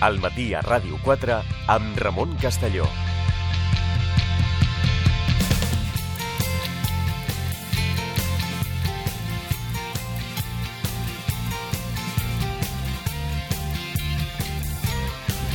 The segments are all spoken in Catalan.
al matí a Ràdio 4 amb Ramon Castelló.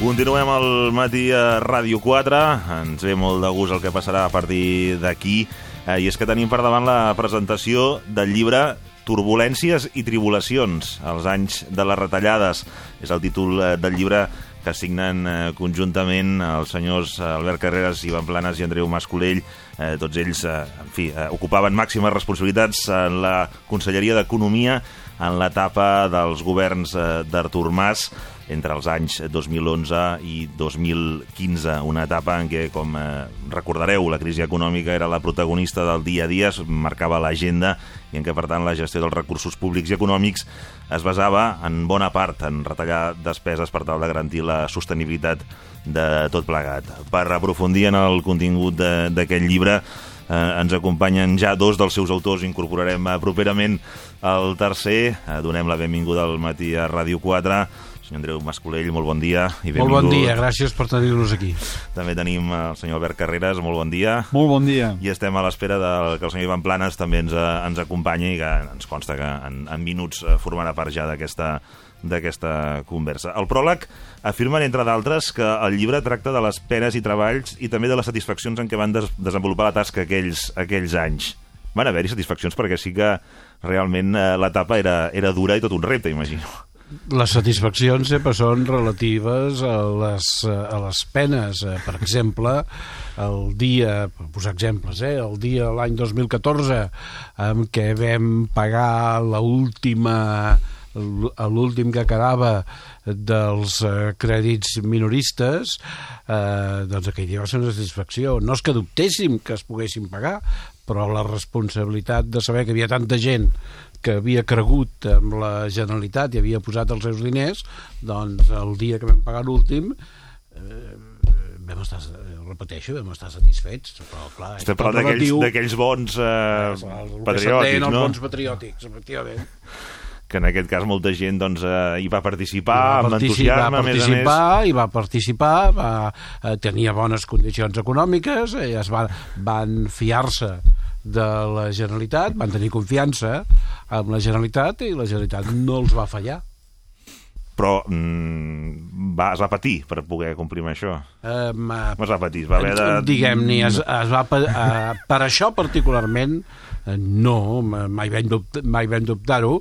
Continuem al matí a Ràdio 4. Ens ve molt de gust el que passarà a partir d'aquí. Eh, I és que tenim per davant la presentació del llibre Turbulències i tribulacions, els anys de les retallades. És el títol eh, del llibre que signen eh, conjuntament els senyors Albert Carreras, Ivan Planes i Andreu Mascolell. Eh, tots ells, eh, en fi, eh, ocupaven màximes responsabilitats en la Conselleria d'Economia en l'etapa dels governs eh, d'Artur Mas entre els anys 2011 i 2015, una etapa en què, com eh, recordareu, la crisi econòmica era la protagonista del dia a dia, es marcava l'agenda i en què, per tant, la gestió dels recursos públics i econòmics es basava en bona part en retallar despeses per tal de garantir la sostenibilitat de tot plegat. Per aprofundir en el contingut d'aquest llibre, eh, ens acompanyen ja dos dels seus autors, incorporarem eh, properament el tercer. Eh, donem la benvinguda al matí a Ràdio 4, senyor Andreu Mascolell, molt bon dia. I molt bon dia, gràcies per tenir-nos aquí. També tenim el senyor Albert Carreras, molt bon dia. Molt bon dia. I estem a l'espera que el senyor Ivan Planes també ens, ens acompanyi i que ens consta que en, en minuts formarà part ja d'aquesta d'aquesta conversa. El pròleg afirmen, entre d'altres, que el llibre tracta de les penes i treballs i també de les satisfaccions en què van des desenvolupar la tasca aquells, aquells anys. Van haver-hi satisfaccions perquè sí que realment eh, l'etapa era, era dura i tot un repte, imagino. Les satisfaccions sempre són relatives a les, a les penes. Eh, per exemple, el dia, per posar exemples, eh, el dia l'any 2014 en què vam pagar l'última l'últim que quedava dels eh, crèdits minoristes eh, doncs aquell dia va ser una satisfacció no és que dubtéssim que es poguessin pagar però la responsabilitat de saber que havia tanta gent que havia cregut amb la Generalitat i havia posat els seus diners doncs el dia que vam pagar l'últim eh, vam estar, repeteixo, vam estar satisfets però clar, Estem parlant d'aquells bons eh, el patriòtics, no? els bons patriòtics, efectivament que en aquest cas molta gent doncs, eh, hi va participar I va amb entusiasme, va participar, a més a més. I va participar, va, eh, tenia bones condicions econòmiques, eh, es va, van fiar-se de la Generalitat, van tenir confiança amb la Generalitat i la Generalitat no els va fallar però mm, va, es va patir per poder complir amb això. Um, uh, es va patir, es va haver de... Diguem-ni, es, es va, uh, per això particularment, uh, no, mai vam, dubtar, mai vam dubtar-ho,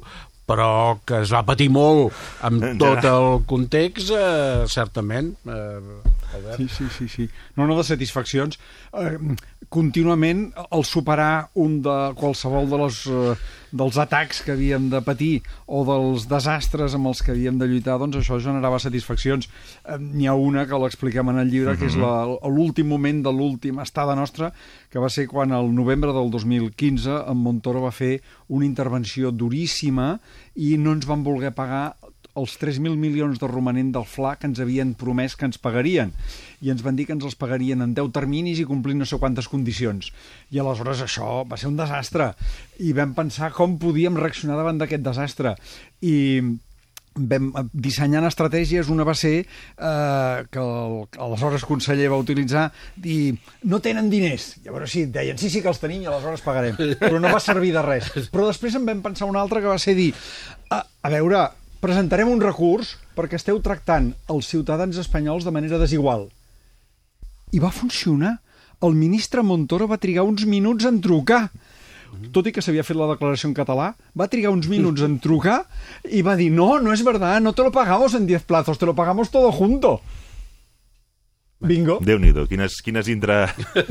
però que es va patir molt amb tot el context, eh, certament. Eh, Sí, sí, sí, sí. No, no, de satisfaccions. Eh, contínuament, el superar un de qualsevol de les, eh, dels atacs que havíem de patir o dels desastres amb els que havíem de lluitar, doncs això generava satisfaccions. Eh, N'hi ha una que l'expliquem en el llibre, que és l'últim moment de l'última estada nostra, que va ser quan el novembre del 2015 en Montoro va fer una intervenció duríssima i no ens van voler pagar els 3.000 milions de romanent del FLA que ens havien promès que ens pagarien i ens van dir que ens els pagarien en 10 terminis i complint no sé quantes condicions i aleshores això va ser un desastre i vam pensar com podíem reaccionar davant d'aquest desastre i vam dissenyant estratègies, una va ser eh, que el, aleshores conseller va utilitzar dir, no tenen diners. Llavors sí, deien, sí, sí que els tenim i aleshores pagarem. Però no va servir de res. Però després en vam pensar una altra que va ser dir, a, a veure, presentarem un recurs perquè esteu tractant els ciutadans espanyols de manera desigual. I va funcionar. El ministre Montoro va trigar uns minuts en trucar tot i que s'havia fet la declaració en català, va trigar uns minuts en trucar i va dir, no, no és verdad, no te lo pagamos en 10 plazos, te lo pagamos todo junto. Bingo. Déu-n'hi-do, quines, quines intra,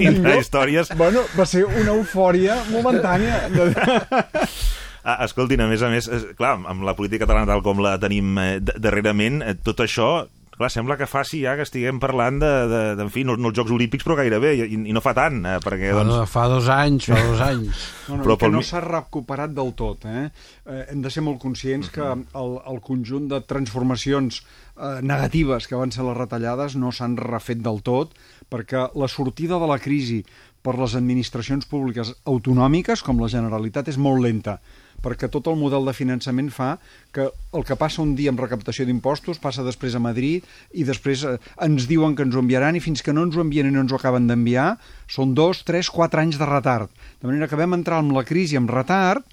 intra històries. Bueno, va ser una eufòria momentània. Ah, escoltin, a més a més, clar, amb la política catalana tal com la tenim eh, darrerament, eh, tot això clar, sembla que faci ja que estiguem parlant de, de, de en fi, no, no els Jocs Olímpics, però gairebé, i, i no fa tant, eh, perquè, doncs... Fa dos anys, fa dos anys. No, no, però que no s'ha recuperat del tot, eh? eh? Hem de ser molt conscients uh -huh. que el, el conjunt de transformacions eh, negatives que van ser les retallades no s'han refet del tot, perquè la sortida de la crisi per les administracions públiques autonòmiques, com la Generalitat, és molt lenta perquè tot el model de finançament fa que el que passa un dia amb recaptació d'impostos passa després a Madrid i després eh, ens diuen que ens ho enviaran i fins que no ens ho envien i no ens ho acaben d'enviar són dos, tres, quatre anys de retard. De manera que vam entrar amb la crisi amb retard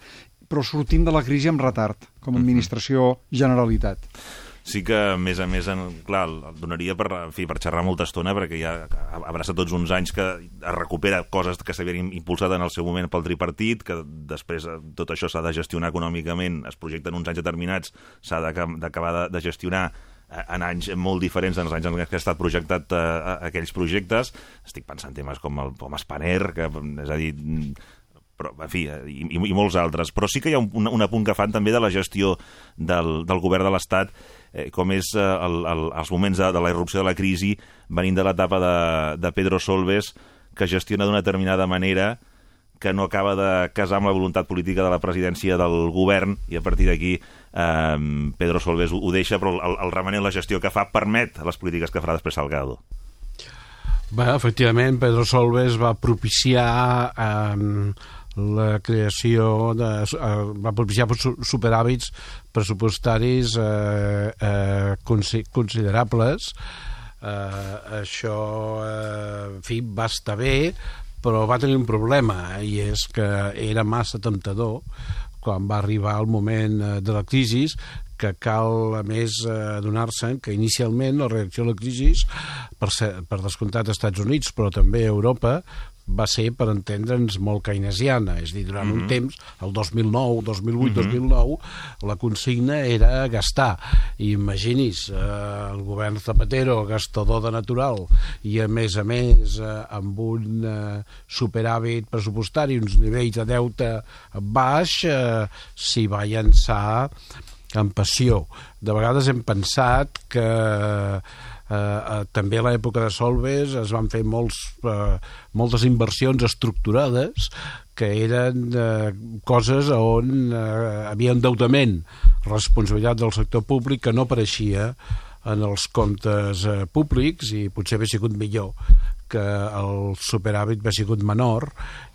però sortim de la crisi amb retard, com a administració Generalitat. Sí que, a més a més, en, clar, el donaria per, en fi, per xerrar molta estona, perquè ja abraça tots uns anys que es recupera coses que s'havien impulsat en el seu moment pel tripartit, que després eh, tot això s'ha de gestionar econòmicament, es projecten uns anys determinats, s'ha d'acabar de, de gestionar eh, en anys molt diferents en els anys en què ha estat projectat uh, aquells projectes. Estic pensant en temes com el com Spanair, que, és a dir, però, en fi, i, i, i molts altres. Però sí que hi ha un, un apunt que fan també de la gestió del, del govern de l'Estat, eh, com és eh, el, el, els moments de, de la irrupció de la crisi, venint de l'etapa de, de Pedro Solbes, que gestiona d'una determinada manera que no acaba de casar amb la voluntat política de la presidència del govern i a partir d'aquí eh, Pedro Solbes ho, ho deixa, però el, el remanent, la gestió que fa, permet les polítiques que farà després Salgado. Bé, efectivament, Pedro Solbes va propiciar eh, la creació de, eh, va propiciar superhàbits pressupostaris eh, eh, considerables. Eh, això eh, en fi, va estar bé però va tenir un problema i és que era massa temptador quan va arribar el moment eh, de la crisi que cal, a més, adonar-se que inicialment la reacció a la crisi, per, ser, per descomptat als Estats Units, però també a Europa, va ser, per entendre'ns, molt keynesiana. És dir, durant mm -hmm. un mhm. temps, el 2009, 2008, mm -hmm. 2009, la consigna era gastar. I imagini's, eh, el govern Zapatero, gastador de natural, i a més a més eh, amb un eh, superàvit pressupostari, uns nivells de deute baix, eh, s'hi va llançar amb passió. De vegades hem pensat que Eh, eh, també a l'època de Solves es van fer molts, eh, moltes inversions estructurades que eren eh, coses on eh, havia endeutament, responsabilitat del sector públic que no apareixia en els comptes eh, públics i potser hauria sigut millor que el superàvit hauria sigut menor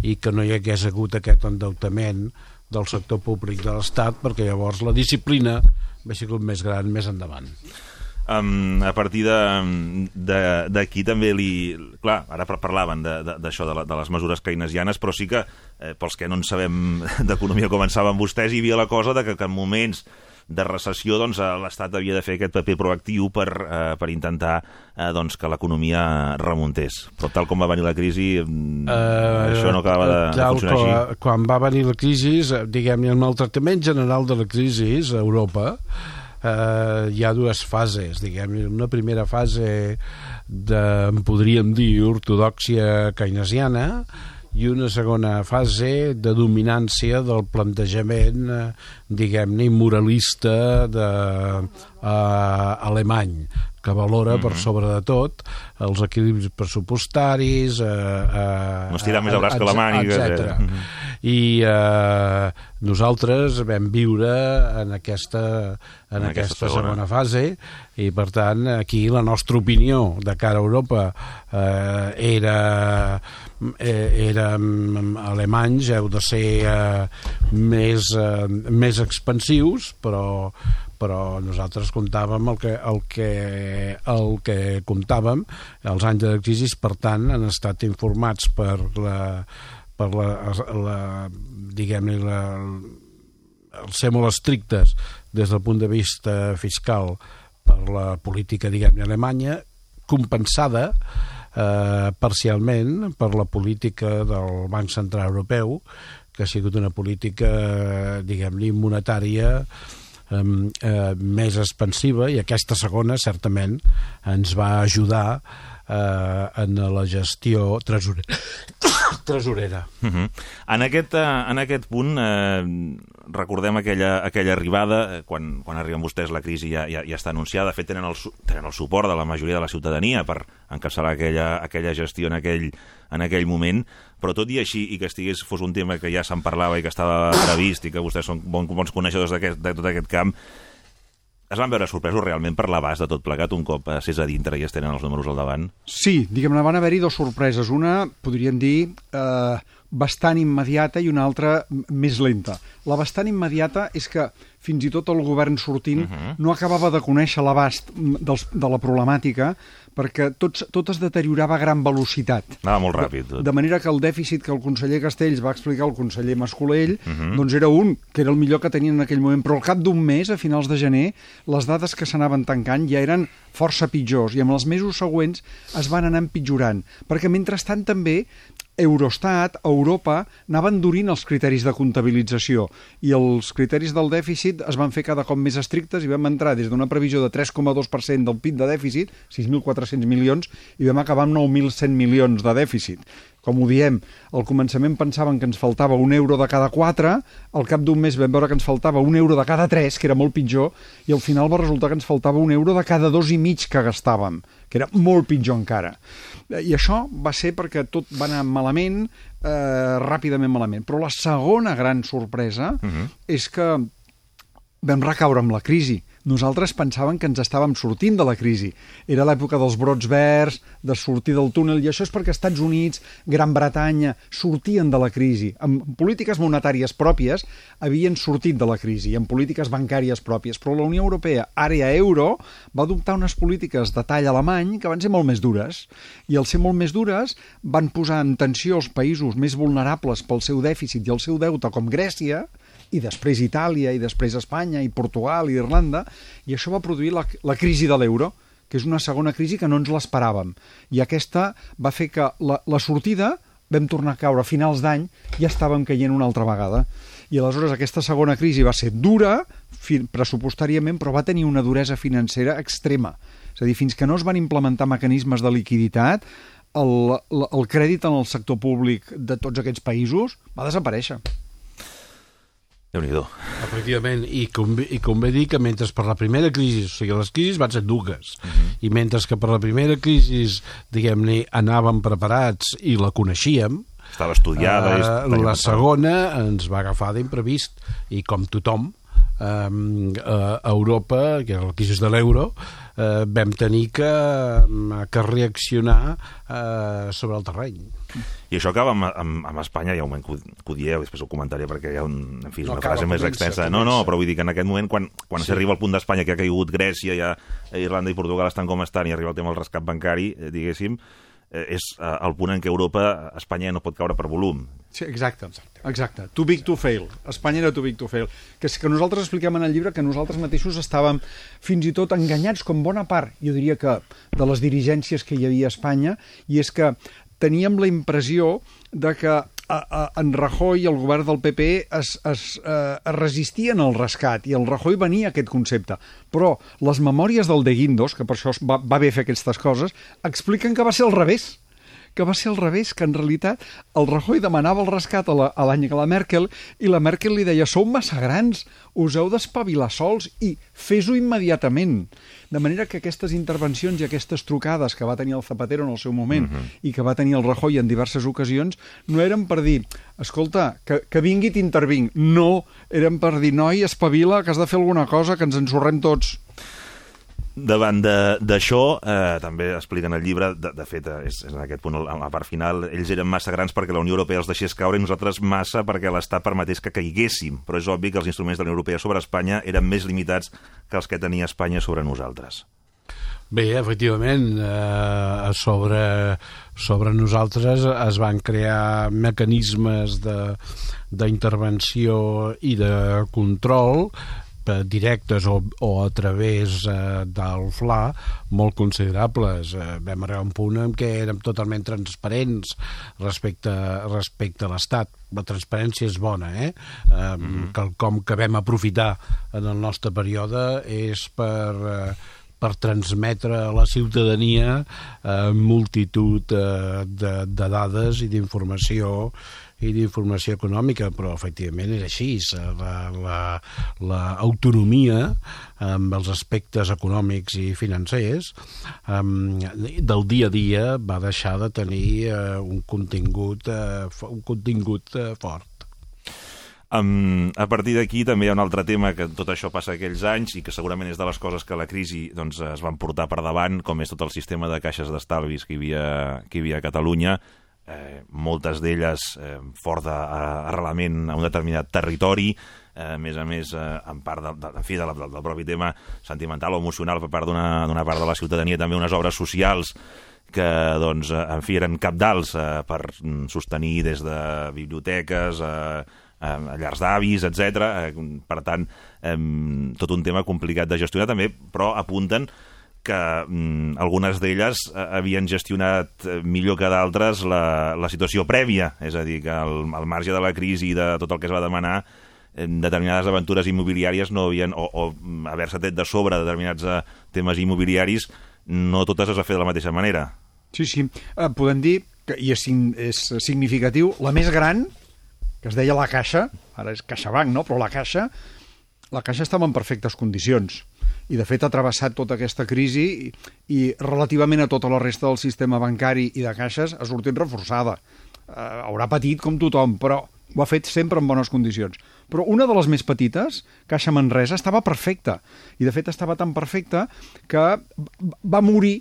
i que no hi hagués hagut aquest endeutament del sector públic de l'Estat perquè llavors la disciplina hauria sigut més gran més endavant. Um, a partir d'aquí també li... Clar, ara parlaven d'això, de, de, de les mesures keynesianes, però sí que, eh, pels que no en sabem d'economia com en saben vostès, hi havia la cosa de que, que en moments de recessió doncs, eh, l'Estat havia de fer aquest paper proactiu per, eh, per intentar eh, doncs, que l'economia remuntés. Però tal com va venir la crisi, uh, això no acabava de, de funcionar com, així. Quan va venir la crisi, diguem-ne, el maltractament general de la crisi a Europa, eh, hi ha dues fases, diguem una primera fase de, en podríem dir, ortodoxia keynesiana, i una segona fase de dominància del plantejament, eh, diguem-ne, moralista de, eh, alemany, que valora mm -hmm. per mhm. sobre de tot els equilibris pressupostaris eh, eh, no estirar més el braç que la màniga etc. Mm -hmm. I eh, nosaltres vam viure en aquesta, en, en aquesta, aquesta segona. segona fase i per tant aquí la nostra opinió de cara a Europa eh, era eh, érem alemanys, heu de ser eh, més, eh, més expansius, però, però nosaltres comptàvem el que, el que, el que comptàvem els anys de crisi, per tant, han estat informats per la, per la, la diguem-ne, la, el ser molt estrictes des del punt de vista fiscal per la política, diguem-ne, alemanya, compensada eh, parcialment per la política del Banc Central Europeu, que ha sigut una política, diguem-ne, monetària eh, eh, més expansiva i aquesta segona certament ens va ajudar eh, en la gestió tresorera. tresorera. Uh -huh. en, aquest, uh, en aquest punt, eh, recordem aquella, aquella arribada, eh, quan, quan arriben vostès la crisi ja, ja, ja està anunciada, de fet tenen el, tenen el suport de la majoria de la ciutadania per encapçalar aquella, aquella gestió en aquell, en aquell moment, però tot i així, i que estigués, fos un tema que ja se'n parlava i que estava previst i que vostès són bons, bons coneixedors de tot aquest camp, es van veure sorpresos realment per l'abast de tot plegat un cop s'és a dintre i es tenen els números al davant? Sí, diguem-ne, van haver-hi dues sorpreses. Una, podríem dir, eh, bastant immediata i una altra més lenta. La bastant immediata és que fins i tot el govern sortint uh -huh. no acabava de conèixer l'abast de la problemàtica perquè tot, tot es deteriorava a gran velocitat. Anava molt ràpid. Tot. De, manera que el dèficit que el conseller Castells va explicar al conseller Mascolell uh -huh. doncs era un, que era el millor que tenien en aquell moment, però al cap d'un mes, a finals de gener, les dades que s'anaven tancant ja eren força pitjors i amb els mesos següents es van anar empitjorant, perquè mentrestant també Eurostat, Europa, anaven endurint els criteris de comptabilització i els criteris del dèficit es van fer cada cop més estrictes i vam entrar des d'una previsió de 3,2% del PIB de dèficit, 6.400 milions, i vam acabar amb 9.100 milions de dèficit com ho diem, al començament pensaven que ens faltava un euro de cada quatre, al cap d'un mes vam veure que ens faltava un euro de cada tres, que era molt pitjor, i al final va resultar que ens faltava un euro de cada dos i mig que gastàvem, que era molt pitjor encara. I això va ser perquè tot va anar malament, eh, ràpidament malament. Però la segona gran sorpresa uh -huh. és que vam recaure amb la crisi nosaltres pensàvem que ens estàvem sortint de la crisi. Era l'època dels brots verds, de sortir del túnel, i això és perquè Estats Units, Gran Bretanya, sortien de la crisi. Amb polítiques monetàries pròpies havien sortit de la crisi, amb polítiques bancàries pròpies, però la Unió Europea, àrea euro, va adoptar unes polítiques de tall alemany que van ser molt més dures. I al ser molt més dures van posar en tensió els països més vulnerables pel seu dèficit i el seu deute, com Grècia, i després Itàlia, i després Espanya, i Portugal, i Irlanda, i això va produir la, la crisi de l'euro, que és una segona crisi que no ens l'esperàvem. I aquesta va fer que la, la sortida vam tornar a caure a finals d'any i ja estàvem caient una altra vegada. I aleshores aquesta segona crisi va ser dura pressupostàriament, però va tenir una duresa financera extrema. És a dir, fins que no es van implementar mecanismes de liquiditat, el, el, el crèdit en el sector públic de tots aquests països va desaparèixer déu nhi Efectivament, i convé, i convé dir que mentre per la primera crisi, o sigui, les crisis van ser dues, uh mhm. -huh. i mentre que per la primera crisi, diguem-ne, anàvem preparats i la coneixíem, estava estudiada. Uh, la segona ens va agafar d'imprevist, i com tothom, um, a Europa, que era la crisi de l'euro, uh, vam tenir que, que reaccionar uh, sobre el terreny. I això acaba amb, amb, amb Espanya, ja ho, que ho dieu, després ho comentaré perquè hi ha un, en fi, no, una frase més extensa. No, no, però vull dir que en aquest moment, quan, quan sí. s'arriba al punt d'Espanya, que ha caigut Grècia, ja Irlanda i Portugal estan com estan, i arriba el tema del rescat bancari, eh, diguéssim, eh, és eh, el punt en què Europa, Espanya no pot caure per volum. Sí, exacte, exacte. Too big to fail. Espanya era too big to fail. Que, que nosaltres expliquem en el llibre que nosaltres mateixos estàvem fins i tot enganyats com bona part, jo diria que de les dirigències que hi havia a Espanya, i és que teníem la impressió de que a, a, en Rajoy i el govern del PP es, es, eh, es resistien al rescat i el Rajoy venia aquest concepte. Però les memòries del De Guindos, que per això va, va bé fer aquestes coses, expliquen que va ser al revés que va ser al revés, que en realitat el Rajoy demanava el rescat a l'any que la Merkel i la Merkel li deia sou massa grans, us heu d'espavilar sols i fes-ho immediatament. De manera que aquestes intervencions i aquestes trucades que va tenir el Zapatero en el seu moment uh mhm. -huh. i que va tenir el Rajoy en diverses ocasions no eren per dir, escolta, que, que vingui t'intervinc. No, eren per dir, noi, espavila, que has de fer alguna cosa, que ens ensorrem tots. Davant d'això, eh, també expliquen el llibre, de, de fet, eh, és, és en aquest punt, a la part final, ells eren massa grans perquè la Unió Europea els deixés caure i nosaltres massa perquè l'Estat permetés que caiguéssim. Però és obvi que els instruments de la Unió Europea sobre Espanya eren més limitats que els que tenia Espanya sobre nosaltres. Bé, efectivament, eh, sobre, sobre nosaltres es van crear mecanismes d'intervenció i de control directes o, o a través eh, del FLA molt considerables. Eh, vam arribar a un punt en què érem totalment transparents respecte, respecte a l'Estat. La transparència és bona, eh? eh mm -hmm. Quelcom que vam aprofitar en el nostre període és per... Eh, per transmetre a la ciutadania eh, multitud eh, de, de dades i d'informació i d'informació econòmica, però efectivament és així. L'autonomia la, la amb els aspectes econòmics i financers um, del dia a dia va deixar de tenir uh, un contingut, uh, un contingut uh, fort. Um, a partir d'aquí també hi ha un altre tema que tot això passa aquells anys i que segurament és de les coses que la crisi doncs, es van portar per davant, com és tot el sistema de caixes d'estalvis que, hi havia, que hi havia a Catalunya, eh, moltes d'elles eh, fort d'arrelament a un determinat territori, eh, a més a més, eh, en part de, de, en fi, de la, del, propi tema sentimental o emocional per part d'una part de la ciutadania, també unes obres socials que, doncs, en fi, eren capdals eh, per sostenir des de biblioteques, eh, a llars d'avis, etc. Eh, per tant, eh, tot un tema complicat de gestionar també, però apunten que mm, algunes d'elles eh, havien gestionat eh, millor que d'altres la, la situació prèvia, és a dir, que al, al marge de la crisi i de tot el que es va demanar, determinades aventures immobiliàries no havien, o, o haver-se tret de sobre determinats eh, temes immobiliaris, no totes es va fer de la mateixa manera. Sí, sí. Eh, podem dir, que, i és, és significatiu, la més gran, que es deia la Caixa, ara és CaixaBank, no? però la Caixa, la Caixa estava en perfectes condicions i de fet ha travessat tota aquesta crisi i, i relativament a tota la resta del sistema bancari i de caixes ha sortit reforçada. Eh, haurà patit com tothom, però ho ha fet sempre en bones condicions. Però una de les més petites, Caixa Manresa, estava perfecta. I de fet estava tan perfecta que va morir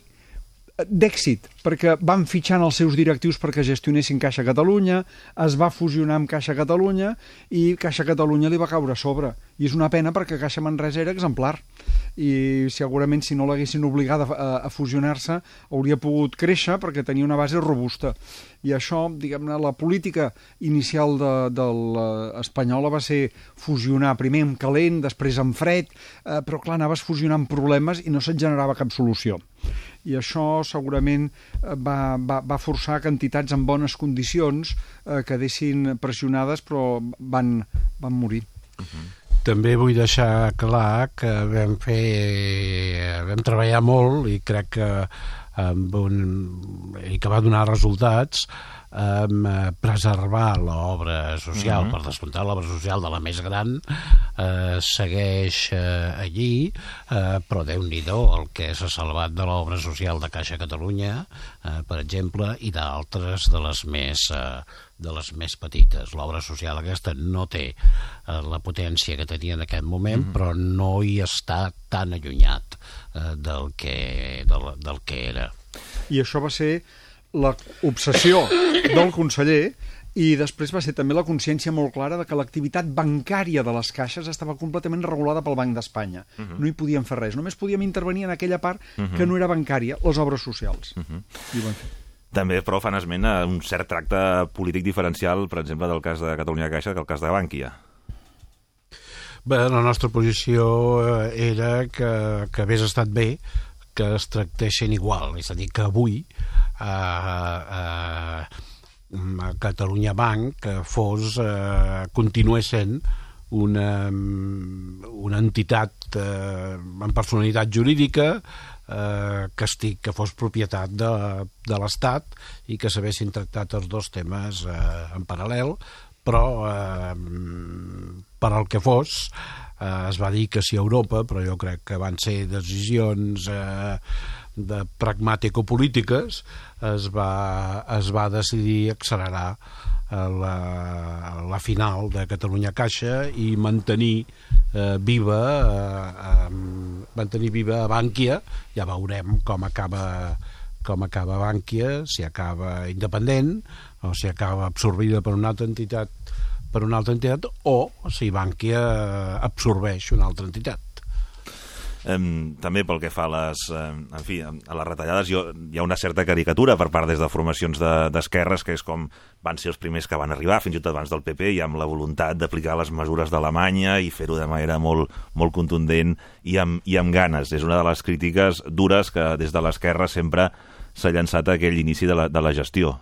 d'èxit, perquè van fitxant els seus directius perquè gestionessin Caixa Catalunya, es va fusionar amb Caixa Catalunya i Caixa Catalunya li va caure a sobre. I és una pena perquè Caixa Manresa era exemplar i segurament si no l'haguessin obligada a, a fusionar-se hauria pogut créixer perquè tenia una base robusta. I això, diguem-ne, la política inicial de, de l'espanyola va ser fusionar primer amb calent, després amb fred, eh, però clar, anaves fusionant problemes i no se't generava cap solució i això segurament eh, va, va, va forçar que entitats en bones condicions eh, quedessin pressionades però van, van morir. Uh -huh. També vull deixar clar que vam fer vam treballar molt i crec que amb un, i que va donar resultats eh, preservar l'obra social, uh -huh. per descomptar l'obra social de la més gran, eh, segueix eh, allí, eh, però déu nhi el que s'ha salvat de l'obra social de Caixa Catalunya, eh, per exemple, i d'altres de les més... Eh, de les més petites. L'obra social aquesta no té eh, la potència que tenia en aquest moment, mm -hmm. però no hi està tan allunyat eh, del, que, del, del que era. I això va ser l'obsessió del conseller i després va ser també la consciència molt clara de que l'activitat bancària de les caixes estava completament regulada pel Banc d'Espanya. Uh mhm. -huh. No hi podíem fer res, només podíem intervenir en aquella part uh -huh. que no era bancària, les obres socials. Uh -huh. I van També, però, fan esment a un cert tracte polític diferencial, per exemple, del cas de Catalunya Caixa que el cas de Bànquia. Bé, la nostra posició eh, era que, que hagués estat bé que es tractessin igual, és a dir, que avui eh, eh, Catalunya Banc fos, eh, continués sent una, una entitat eh, amb personalitat jurídica eh, que, estic, que fos propietat de, de l'Estat i que s'haguessin tractat els dos temes eh, en paral·lel, però eh, per al que fos eh, es va dir que sí a Europa, però jo crec que van ser decisions eh, de pragmàtico-polítiques es va, es va decidir accelerar eh, la, la final de Catalunya Caixa i mantenir eh, viva eh, eh, mantenir viva Bànquia ja veurem com acaba com acaba Bànquia, si acaba independent o si acaba absorbida per una altra entitat per una altra entitat o si Bànquia absorbeix una altra entitat Um, també pel que fa a les, um, en fi, a les retallades, jo, hi ha una certa caricatura per part des de formacions d'esquerres, de, que és com van ser els primers que van arribar, fins i tot abans del PP, i amb la voluntat d'aplicar les mesures d'Alemanya i fer-ho de manera molt, molt contundent i amb, i amb ganes. És una de les crítiques dures que des de l'esquerra sempre s'ha llançat a aquell inici de la, de la gestió.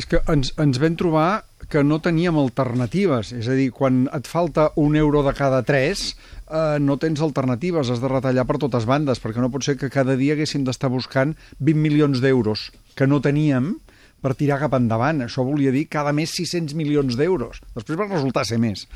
És que ens, ens vam trobar que no teníem alternatives. És a dir, quan et falta un euro de cada tres, eh, no tens alternatives, has de retallar per totes bandes, perquè no pot ser que cada dia haguéssim d'estar buscant 20 milions d'euros que no teníem per tirar cap endavant. Això volia dir cada mes 600 milions d'euros. Després va resultar ser més.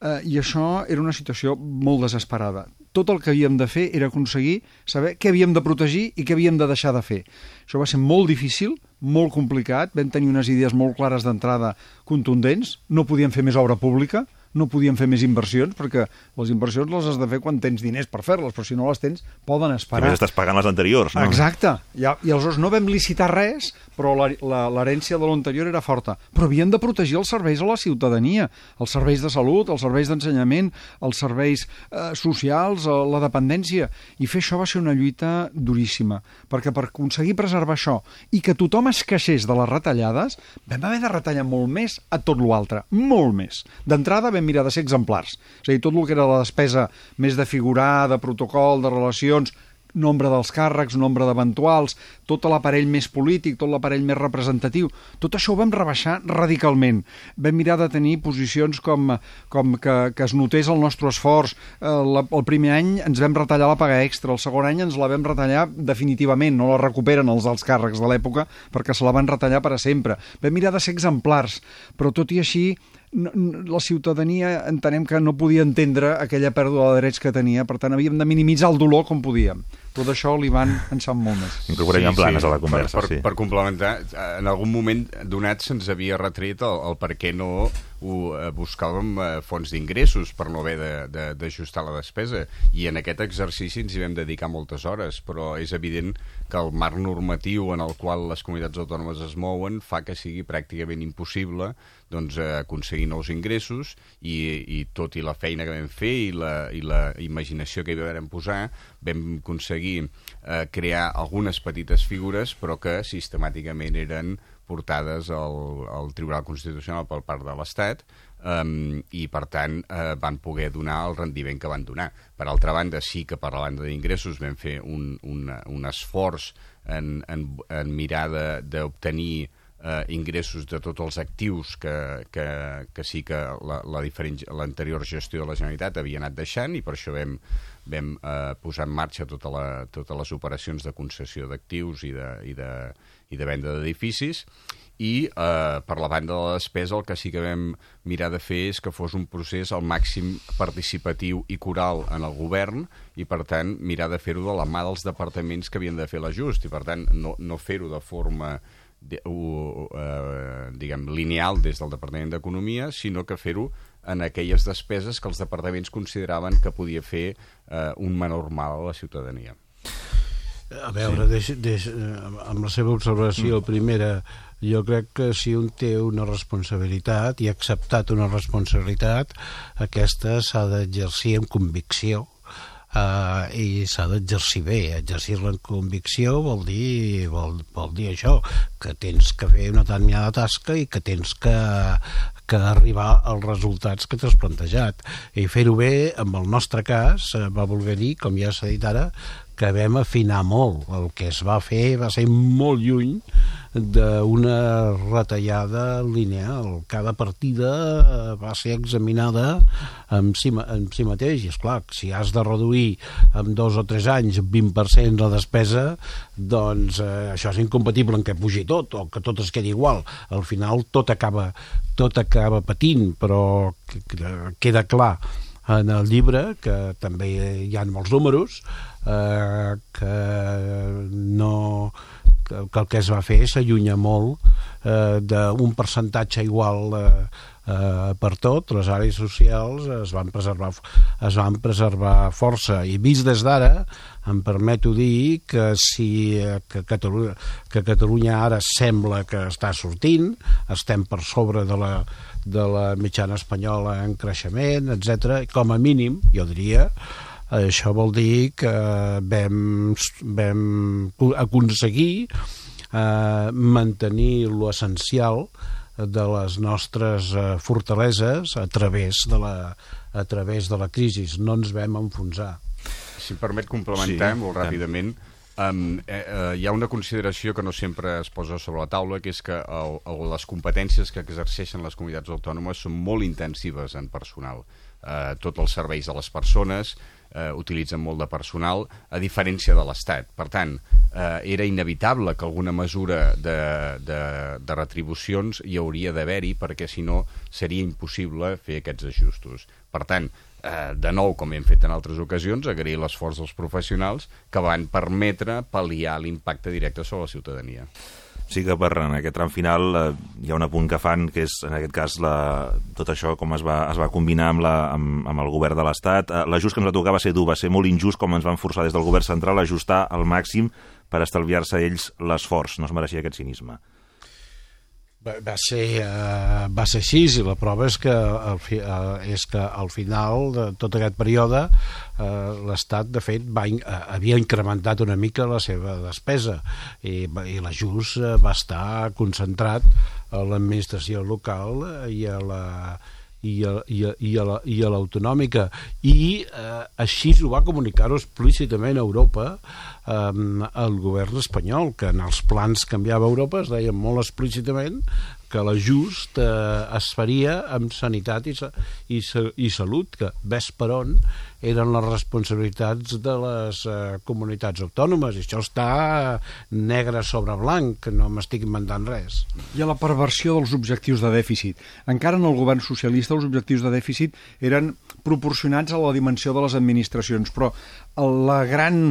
Eh, I això era una situació molt desesperada. tot el que havíem de fer era aconseguir saber què havíem de protegir i què havíem de deixar de fer. Això va ser molt difícil, molt complicat, vam tenir unes idees molt clares d'entrada contundents, no podíem fer més obra pública, no podíem fer més inversions, perquè les inversions les has de fer quan tens diners per fer-les, però si no les tens, poden esperar. més, estàs pagant les anteriors, no? Exacte. I, I aleshores no vam licitar res, però l'herència de l'anterior era forta. Però havíem de protegir els serveis a la ciutadania, els serveis de salut, els serveis d'ensenyament, els serveis eh, socials, eh, la dependència. I fer això va ser una lluita duríssima, perquè per aconseguir preservar això i que tothom es queixés de les retallades, vam haver de retallar molt més a tot l'altre, molt més. D'entrada vam mirar de ser exemplars, és a dir, tot el que era la despesa més de figurar, de protocol, de relacions, nombre dels càrrecs, nombre d'eventuals, tot l'aparell més polític, tot l'aparell més representatiu, tot això ho vam rebaixar radicalment. Vam mirar de tenir posicions com, com que, que es notés el nostre esforç. Eh, la, el primer any ens vam retallar la paga extra, el segon any ens la vam retallar definitivament, no la recuperen els alts càrrecs de l'època perquè se la van retallar per a sempre. Vam mirar de ser exemplars, però tot i així no, no, la ciutadania entenem que no podia entendre aquella pèrdua de drets que tenia, per tant havíem de minimitzar el dolor com podíem. Tot això li van pensar molt més. Incorporem sí, planes a la conversa, per, per, sí. per complementar, en algun moment donat se'ns havia retret el, el per què no ho eh, buscàvem eh, fons d'ingressos per no haver de- de- d'ajustar la despesa. I en aquest exercici ens hi vam dedicar moltes hores però és evident que el marc normatiu en el qual les comunitats autònomes es mouen fa que sigui pràcticament impossible doncs, eh, aconseguir nous ingressos i, i tot i la feina que vam fer i la, i la imaginació que hi vam posar vam aconseguir eh, crear algunes petites figures però que sistemàticament eren portades al, al Tribunal Constitucional per part de l'Estat um, i, per tant, eh, van poder donar el rendiment que van donar. Per altra banda, sí que per la banda d'ingressos vam fer un, un, un esforç en, en, en mirar d'obtenir eh, ingressos de tots els actius que, que, que sí que la- la l'anterior gestió de la Generalitat havia anat deixant i per això vam, vam eh, posar en marxa tota la, totes les operacions de concessió d'actius i, de, i, de, i de venda d'edificis i eh, per la banda de la despesa el que sí que vam mirar de fer és que fos un procés al màxim participatiu i coral en el govern i per tant mirar de fer-ho de la mà dels departaments que havien de fer l'ajust i per tant no, no fer-ho de forma uh, diguem, lineal des del Departament d'Economia, sinó que fer-ho en aquelles despeses que els departaments consideraven que podia fer uh, un menor mal a la ciutadania. A veure, sí. deix, deix, eh, amb la seva observació mm. primera, jo crec que si un té una responsabilitat i ha acceptat una responsabilitat, aquesta s'ha d'exercir amb convicció uh, i s'ha d'exercir bé. Exercir-la amb convicció vol dir, vol, vol dir això, que tens que fer una determinada tasca i que tens que, que arribar als resultats que t'has plantejat. I fer-ho bé, en el nostre cas, eh, va voler dir, com ja s'ha dit ara, que vam afinar molt. El que es va fer va ser molt lluny d'una retallada lineal. Cada partida va ser examinada en si, en si mateix. I, esclar, si has de reduir en dos o tres anys 20% la despesa, doncs eh, això és incompatible en què pugi tot o que tot es quedi igual. Al final tot acaba, tot acaba patint, però que- que queda clar en el llibre, que també hi ha molts números, eh, que no que, el que es va fer s'allunya molt eh, d'un percentatge igual eh, eh, per tot, les àrees socials es van preservar es van preservar força i vist des d'ara em permeto dir que si eh, que Catalunya, que Catalunya ara sembla que està sortint estem per sobre de la, de la mitjana espanyola en creixement, etc. Com a mínim, jo diria, això vol dir que vam, vam aconseguir eh, mantenir lo essencial de les nostres eh, fortaleses a través de la, a través de la crisi. No ens vam enfonsar. Si em permet complementar Sí, molt ràpidament, um, eh, eh, hi ha una consideració que no sempre es posa sobre la taula, que és que el, el, les competències que exerceixen les comunitats autònomes són molt intensives en personal. Eh, tots els serveis de les persones eh, utilitzen molt de personal, a diferència de l'Estat. Per tant, eh, era inevitable que alguna mesura de, de, de retribucions hi hauria d'haver-hi, perquè si no seria impossible fer aquests ajustos. Per tant, eh, de nou, com hem fet en altres ocasions, agrair l'esforç dels professionals que van permetre pal·liar l'impacte directe sobre la ciutadania. Sí que per en aquest tram final eh, hi ha un apunt que fan, que és en aquest cas la, tot això com es va, es va combinar amb, la, amb, amb el govern de l'Estat. Eh, L'ajust que ens va tocar va ser dur, va ser molt injust com ens van forçar des del govern central a ajustar al màxim per estalviar-se ells l'esforç. No es mereixia aquest cinisme. Va, va, ser, uh, va ser així i la prova és que, al fi, uh, és que al final de tot aquest període uh, l'Estat de fet va, uh, havia incrementat una mica la seva despesa i, i l'ajust uh, va estar concentrat a l'administració local i a la i a, i a, i a la- i l'autonòmica. I eh, així ho va comunicar explícitament a Europa eh, el govern espanyol que en els plans que enviava a Europa es deia molt explícitament que l'ajust eh, es faria amb sanitat i, i, i salut, que ves per on eren les responsabilitats de les eh, comunitats autònomes, i això està negre sobre blanc, no m'estic inventant res. Hi ha la perversió dels objectius de dèficit. Encara en el govern socialista els objectius de dèficit eren proporcionats a la dimensió de les administracions, però la gran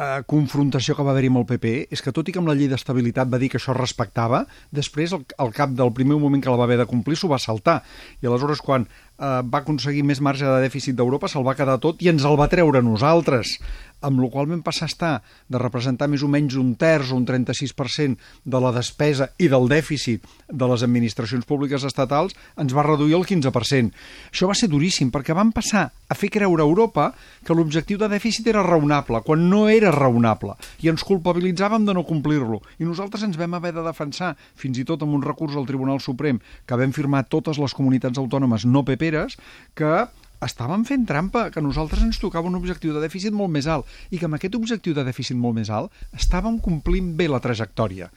eh, confrontació que va haver-hi amb el PP és que tot i que amb la llei d'estabilitat va dir que això es respectava, després al, al cap del primer moment que la va haver de complir s'ho va saltar. I aleshores quan eh, va aconseguir més marge de dèficit d'Europa se'l va quedar tot i ens el va treure nosaltres amb la qual vam passar a estar de representar més o menys un terç o un 36% de la despesa i del dèficit de les administracions públiques estatals, ens va reduir el 15%. Això va ser duríssim, perquè vam passar a fer creure a Europa que l'objectiu de dèficit era raonable, quan no era raonable, i ens culpabilitzàvem de no complir-lo. I nosaltres ens vam haver de defensar, fins i tot amb un recurs al Tribunal Suprem, que vam firmar totes les comunitats autònomes no peperes, que estàvem fent trampa, que nosaltres ens tocava un objectiu de dèficit molt més alt i que amb aquest objectiu de dèficit molt més alt estàvem complint bé la trajectòria.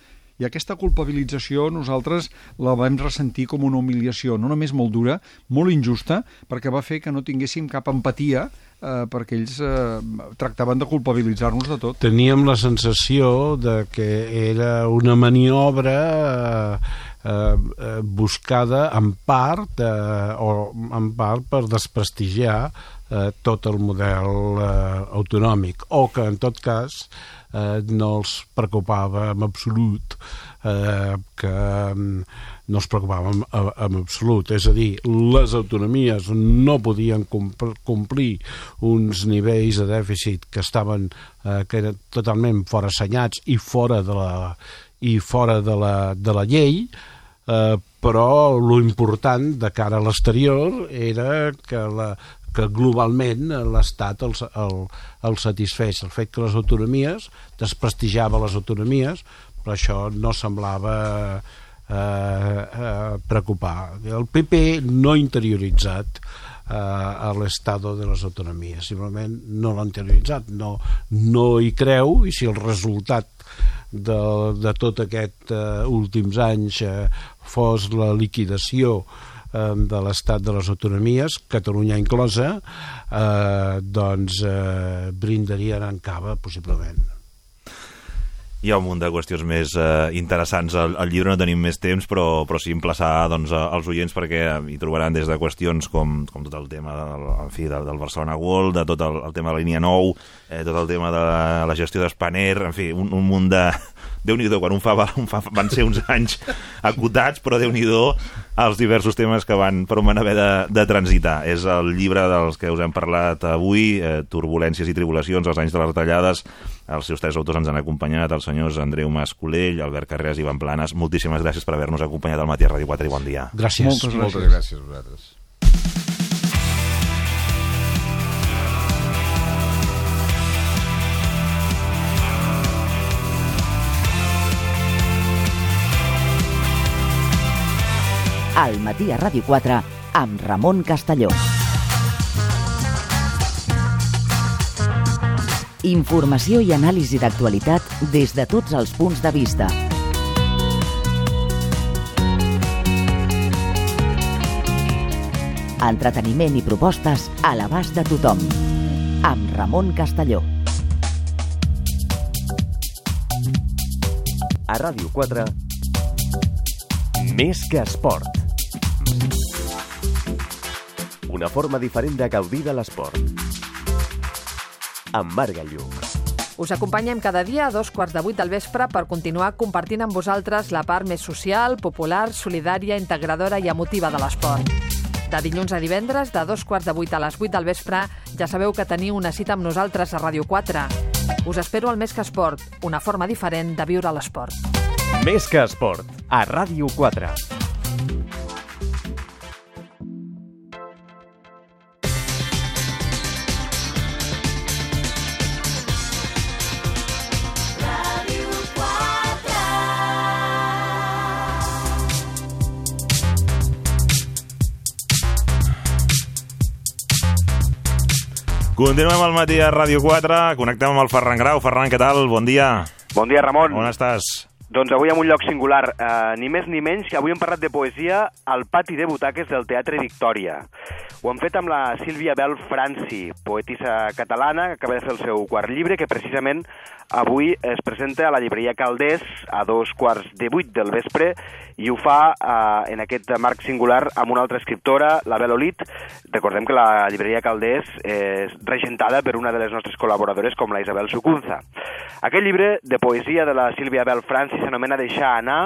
I aquesta culpabilització nosaltres la vam ressentir com una humiliació, no només molt dura, molt injusta, perquè va fer que no tinguéssim cap empatia eh, perquè ells eh, tractaven de culpabilitzar-nos de tot. Teníem la sensació de que era una maniobra eh, eh, buscada en part eh, o en part per desprestigiar eh, tot el model eh, autonòmic o que en tot cas eh, no els preocupava en absolut eh, que mm, no es preocupava en, en absolut. És a dir, les autonomies no podien compl- complir uns nivells de dèficit que estaven eh, que eren totalment fora assenyats i fora de la, i fora de la, de la llei eh, però lo important de cara a l'exterior era que la, que globalment l'Estat el, el, el satisfeix. El fet que les autonomies desprestigiava les autonomies, però això no semblava eh, eh, preocupar. El PP no ha interioritzat eh, a l'estado de les autonomies, simplement no l'ha interioritzat, no, no hi creu i si el resultat de, de tot aquest uh, últims anys uh, fos la liquidació uh, de l'estat de les autonomies, Catalunya inclosa, uh, doncs uh, brindarien en cava, possiblement. Hi ha un munt de qüestions més eh, interessants al, al llibre, no tenim més temps, però, però sí emplaçar doncs, als oients perquè hi trobaran des de qüestions com, com tot el tema del, en fi, del, del Barcelona World, de tot el, el tema de la línia 9, eh, tot el tema de la, la gestió d'Espaner, en fi, un, un munt de... déu nhi quan un fa, un fa, van ser uns anys acotats, però déu nhi els diversos temes que van, per on van haver de, de transitar. És el llibre dels que us hem parlat avui, eh, Turbulències i tribulacions, els anys de les retallades. Els seus tres autors ens han acompanyat, els senyors Andreu Mas Colell, Albert Carreras i Ivan Planes. Moltíssimes gràcies per haver-nos acompanyat al matí a Ràdio 4 i bon dia. Gràcies. Moltes gràcies. Moltes gràcies a vosaltres. al matí a Ràdio 4 amb Ramon Castelló. Informació i anàlisi d'actualitat des de tots els punts de vista. Entreteniment i propostes a l'abast de tothom. Amb Ramon Castelló. A Ràdio 4, més que esport. una forma diferent de gaudir de l'esport. Amb Marc Lluc. Us acompanyem cada dia a dos quarts de vuit del vespre per continuar compartint amb vosaltres la part més social, popular, solidària, integradora i emotiva de l'esport. De dilluns a divendres, de dos quarts de vuit a les vuit del vespre, ja sabeu que teniu una cita amb nosaltres a Ràdio 4. Us espero al Més que Esport, una forma diferent de viure l'esport. Més que esport, a Ràdio 4. Continuem al matí a Ràdio 4, connectem amb el Ferran Grau. Ferran, què tal? Bon dia. Bon dia, Ramon. On estàs? Doncs avui en un lloc singular, eh, ni més ni menys que avui hem parlat de poesia al pati de butaques del Teatre Victòria. Ho hem fet amb la Sílvia Bel Franci, poetisa catalana, que acaba de fer el seu quart llibre, que precisament avui es presenta a la llibreria Caldés a dos quarts de vuit del vespre i ho fa eh, en aquest marc singular amb una altra escriptora, la Bel Olit. Recordem que la llibreria Caldés és regentada per una de les nostres col·laboradores com la Isabel Sucunza. Aquest llibre de poesia de la Sílvia Bel Franci s'anomena Deixar anar,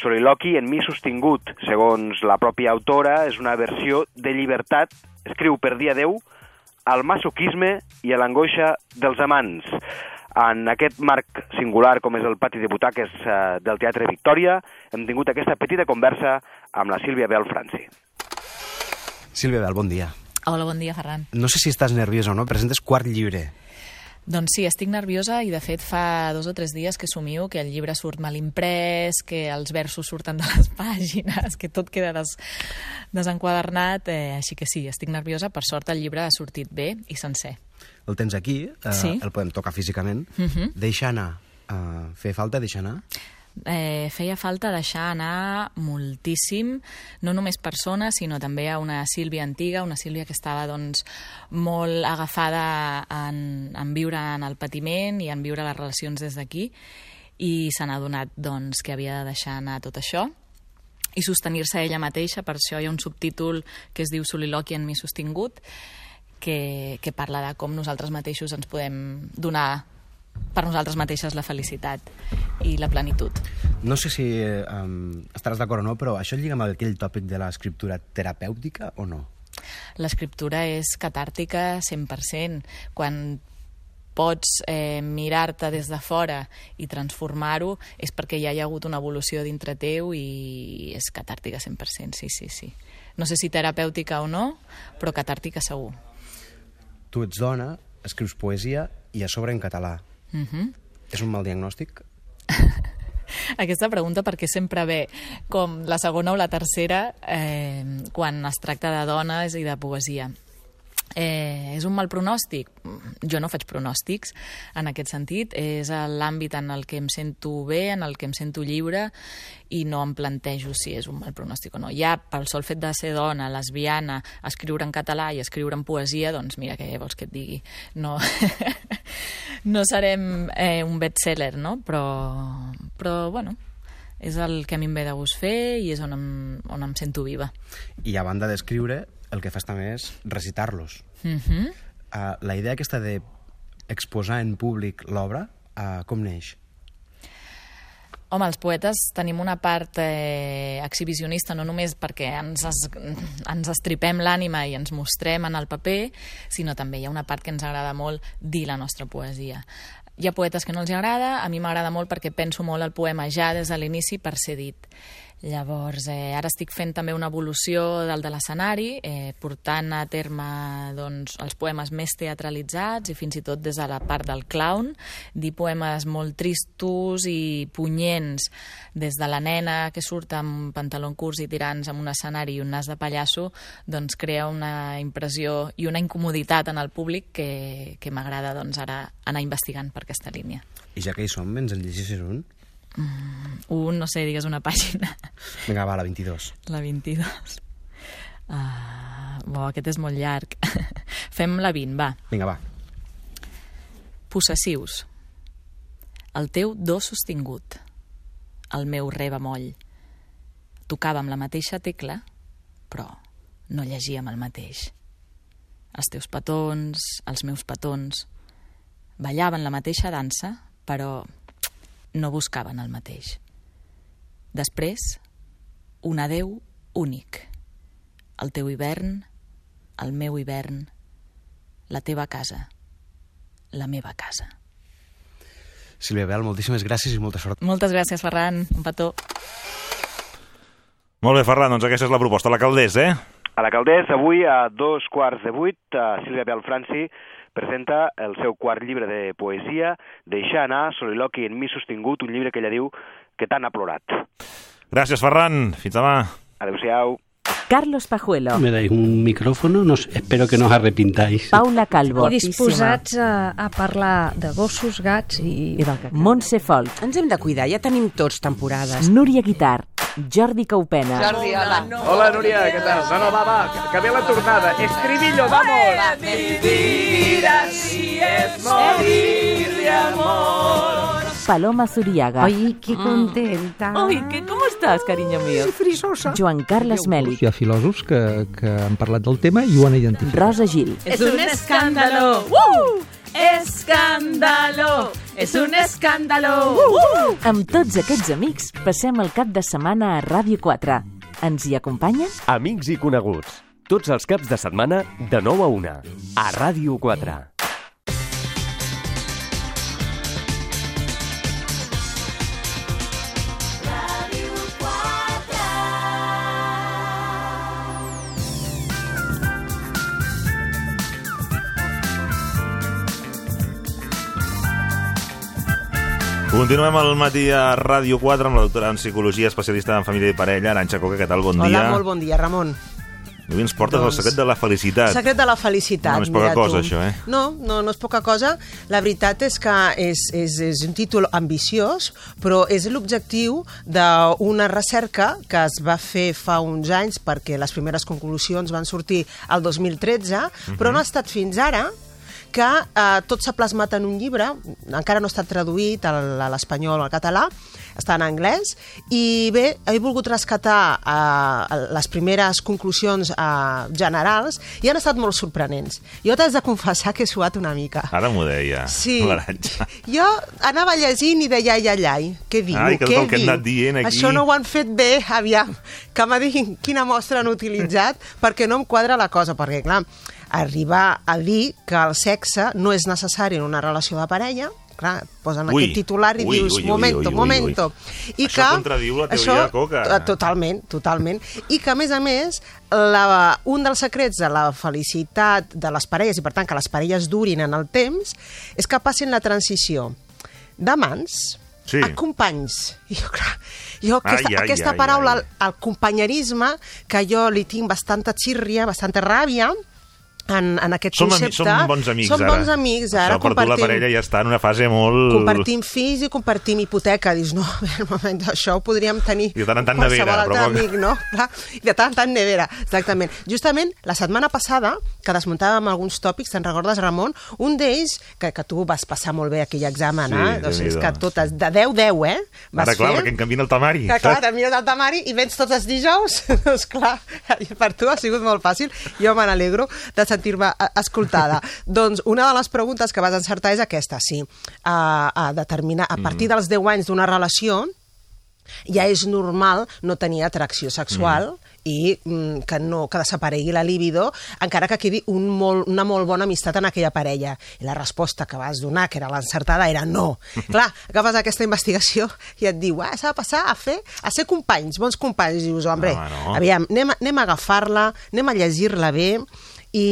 soliloqui en mi sostingut. Segons la pròpia autora, és una versió de llibertat, escriu per dia Déu, al masoquisme i a l'angoixa dels amants. En aquest marc singular, com és el pati de butaques eh, del Teatre Victòria, hem tingut aquesta petita conversa amb la Sílvia Bel Franci. Sílvia Bel, bon dia. Hola, bon dia, Ferran. No sé si estàs nerviosa o no, presentes quart llibre. Doncs sí, estic nerviosa i de fet fa dos o tres dies que somio que el llibre surt mal imprès, que els versos surten de les pàgines, que tot queda des, desenquadernat, eh, així que sí, estic nerviosa. Per sort el llibre ha sortit bé i sencer. El tens aquí, eh, Sí. el podem tocar físicament. Mhm. Deixa anar. Uh, fer falta deixar anar? Eh, feia falta deixar anar moltíssim, no només persones, sinó també a una Sílvia antiga, una Sílvia que estava doncs, molt agafada en, en viure en el patiment i en viure les relacions des d'aquí, i se n'ha adonat doncs, que havia de deixar anar tot això i sostenir-se ella mateixa, per això hi ha un subtítol que es diu Soliloqui en mi sostingut, que, que parla de com nosaltres mateixos ens podem donar per nosaltres mateixes la felicitat i la plenitud. No sé si eh, um, estaràs d'acord o no, però això lliga amb aquell tòpic de l'escriptura terapèutica o no? L'escriptura és catàrtica 100%. Quan pots eh, mirar-te des de fora i transformar-ho és perquè ja hi ha hagut una evolució dintre teu i és catàrtica 100%, sí, sí, sí. No sé si terapèutica o no, però catàrtica segur. Tu ets dona, escrius poesia i a sobre en català. Uh -huh. És un mal diagnòstic? Aquesta pregunta perquè sempre ve com la segona o la tercera eh, quan es tracta de dones i de poesia. Eh, és un mal pronòstic? Jo no faig pronòstics en aquest sentit. És l'àmbit en el que em sento bé, en el que em sento lliure i no em plantejo si és un mal pronòstic o no. Ja pel sol fet de ser dona, lesbiana, escriure en català i escriure en poesia, doncs mira, què vols que et digui? No, no serem eh, un bestseller, no? Però, però bueno, és el que a mi em ve de gust fer i és on em, on em sento viva. I a banda d'escriure, el que fas també és recitar-los. Mm -hmm. uh, la idea aquesta de exposar en públic l'obra, uh, com neix? Home, els poetes tenim una part eh, exhibicionista, no només perquè ens, es, ens estripem l'ànima i ens mostrem en el paper, sinó també hi ha una part que ens agrada molt dir la nostra poesia. Hi ha poetes que no els agrada, a mi m'agrada molt perquè penso molt el poema ja des de l'inici per ser dit. Llavors, eh, ara estic fent també una evolució del de l'escenari, eh, portant a terme doncs, els poemes més teatralitzats i fins i tot des de la part del clown, dir poemes molt tristos i punyents, des de la nena que surt amb pantaló curts i tirants amb un escenari i un nas de pallasso, doncs crea una impressió i una incomoditat en el públic que, que m'agrada doncs, ara anar investigant per aquesta línia. I ja que hi som, ens en llegeixes un? Mm, un, no sé, digues una pàgina. Vinga, va, la 22. La 22. Uh, bo, aquest és molt llarg. Fem la 20, va. Vinga, va. Possessius. El teu do sostingut. El meu re bemoll. Tocàvem la mateixa tecla, però no llegíem el mateix. els teus petons, els meus petons, ballaven la mateixa dansa, però no buscaven el mateix. Després, un adeu únic. El teu hivern, el meu hivern, la teva casa, la meva casa. Sílvia Bel, moltíssimes gràcies i molta sort. Moltes gràcies, Ferran. Un petó. Molt bé, Ferran, doncs aquesta és la proposta. La Caldés, eh? A la Caldés, avui a dos quarts de vuit, a Sílvia Belfranci presenta el seu quart llibre de poesia, Deixar anar, soliloqui en mi sostingut, un llibre que ella diu que tant ha plorat. Gràcies, Ferran. Fins demà. Adéu-siau. Carlos Pajuelo. Me dais un micrófono, no, espero que no os arrepintáis. Paula Calvo. I disposats a, a parlar de gossos, gats i... I del cacau. Montse Folk. Ens hem de cuidar, ja tenim tots temporades. Núria Guitar. Jordi Caupena. Jordi, hola. Hola, Núria, què tal? No, no, va, va, que, que ve la tornada. Estribillo, vamos! Vivir así es morir de amor. Paloma Zuriaga. Ay, qué contenta. Ay, ¿qué, ¿cómo estás, cariño mío? frisosa. Joan Carles Mèlic. Hi ha filòsofs que, que han parlat del tema i ho han identificat. Rosa Gil. Es un escándalo. ¡Uh! Escándalo. Es un escándalo. ¡Uh! Amb tots aquests amics passem el cap de setmana a Ràdio 4. Ens hi acompanyen? Amics i coneguts. Tots els caps de setmana de 9 a 1. A Ràdio 4. Continuem al matí a Ràdio 4 amb la doctora en Psicologia, especialista en família i parella, Aranxa Coca, què tal? Bon Hola, dia. molt bon dia, Ramon. Avui ens portes Doncs- el secret de la felicitat. Secret de la felicitat. No és poca cosa, tu. això, eh? No, no, no és poca cosa. La veritat és que és, és, és un títol ambiciós, però és l'objectiu d'una recerca que es va fer fa uns anys perquè les primeres conclusions van sortir el 2013, però no ha estat fins ara que eh, tot s'ha plasmat en un llibre, encara no estat traduït a l'espanyol o al català, està en anglès, i bé, he volgut rescatar eh, les primeres conclusions eh, generals i han estat molt sorprenents. Jo t'has de confessar que he suat una mica. Ara m'ho deia, Sí. Jo anava llegint i deia, ai, ai, ai, què diu? Ai, que què diu? anat dient aquí. Això no ho han fet bé, aviam, que me diguin quina mostra han utilitzat, perquè no em quadra la cosa, perquè, clar, arribar a dir que el sexe no és necessari en una relació de parella, clar, posen Ui, aquest titular i ui, dius, ui, ui, momento, ui, ui, momento. I Això contradiu la teoria de Coca. eh, Totalment, totalment. I que, a més a més, la, un dels secrets de la felicitat de les parelles, i per tant que les parelles durin en el temps, és que passin la transició d'amants Sí. a companys. I jo, clar, jo Ai, aquesta, ai, aquesta ai, paraula, ai. el, el companyerisme, que jo li tinc bastanta xírria, bastanta ràbia, en, en aquest Som, concepte. som bons amics, som ara. bons amics, ara. Això per tu la compartim- parella ja està en una fase molt... compartim fills i compartim hipoteca. Dius, no, un moment, això ho podríem tenir I de tant en tant nevera, però amic, no? Clar, I de tant en tant nevera, exactament. Justament, la setmana passada, que desmuntàvem alguns tòpics, te'n recordes, Ramon? Un d'ells, que, que tu vas passar molt bé aquell examen, Sí, eh? Doncs és que totes, de 10-10, eh? Vas Ara, clar, fer? perquè em canvien el temari. Que clar, mires el temari i vens tots els dijous. doncs clar, per tu ha sigut molt fàcil. Jo me n'alegro de sentir-me eh, escoltada. doncs una de les preguntes que vas encertar és aquesta, sí. A, a determinar, a partir dels 10 anys d'una relació, ja és normal no tenir atracció sexual mm. i mm, que, no, que desaparegui la libido, encara que quedi un molt, una molt bona amistat en aquella parella. I la resposta que vas donar, que era l'encertada, era no. Clar, agafes aquesta investigació i et diu, ah, s'ha de passar a fer a ser companys, bons companys. I dius, hombre, Home, no. aviam, anem, anem a agafar-la, anem a llegir-la bé, i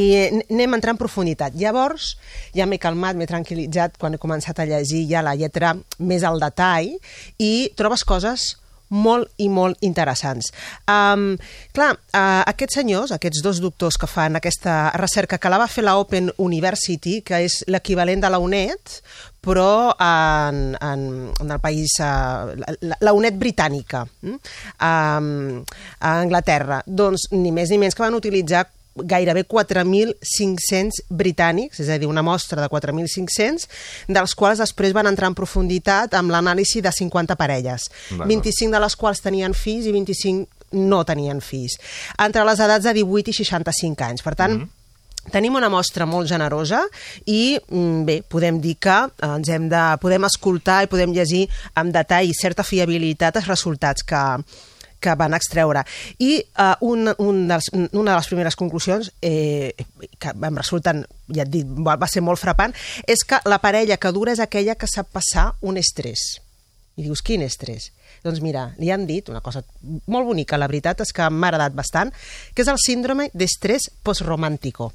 anem a entrar en profunditat. Llavors, ja m'he calmat, m'he tranquil·litzat quan he començat a llegir ja la lletra més al detall i trobes coses molt i molt interessants. Um, clar, uh, aquests senyors, aquests dos doctors que fan aquesta recerca, que la va fer la Open University, que és l'equivalent de la UNED, però en, en, en el país, uh, la, la UNED britànica, um, a Anglaterra. Doncs ni més ni menys que van utilitzar gairebé 4.500 britànics, és a dir, una mostra de 4.500, dels quals després van entrar en profunditat amb l'anàlisi de 50 parelles, D'acord. 25 de les quals tenien fills i 25 no tenien fills, entre les edats de 18 i 65 anys. Per tant, Tenim una mostra molt generosa i mm, bé, podem dir que eh, ens hem de, podem escoltar i podem llegir amb detall i certa fiabilitat els resultats que, que van extreure. I uh, un, un dels, una de les primeres conclusions, eh, que em resulten, ja et dic, va, va ser molt frapant, és que la parella que dura és aquella que sap passar un estrès. I dius, quin estrès? Doncs mira, li han dit una cosa molt bonica, la veritat és que m'ha agradat bastant, que és el síndrome d'estrès postromàntico.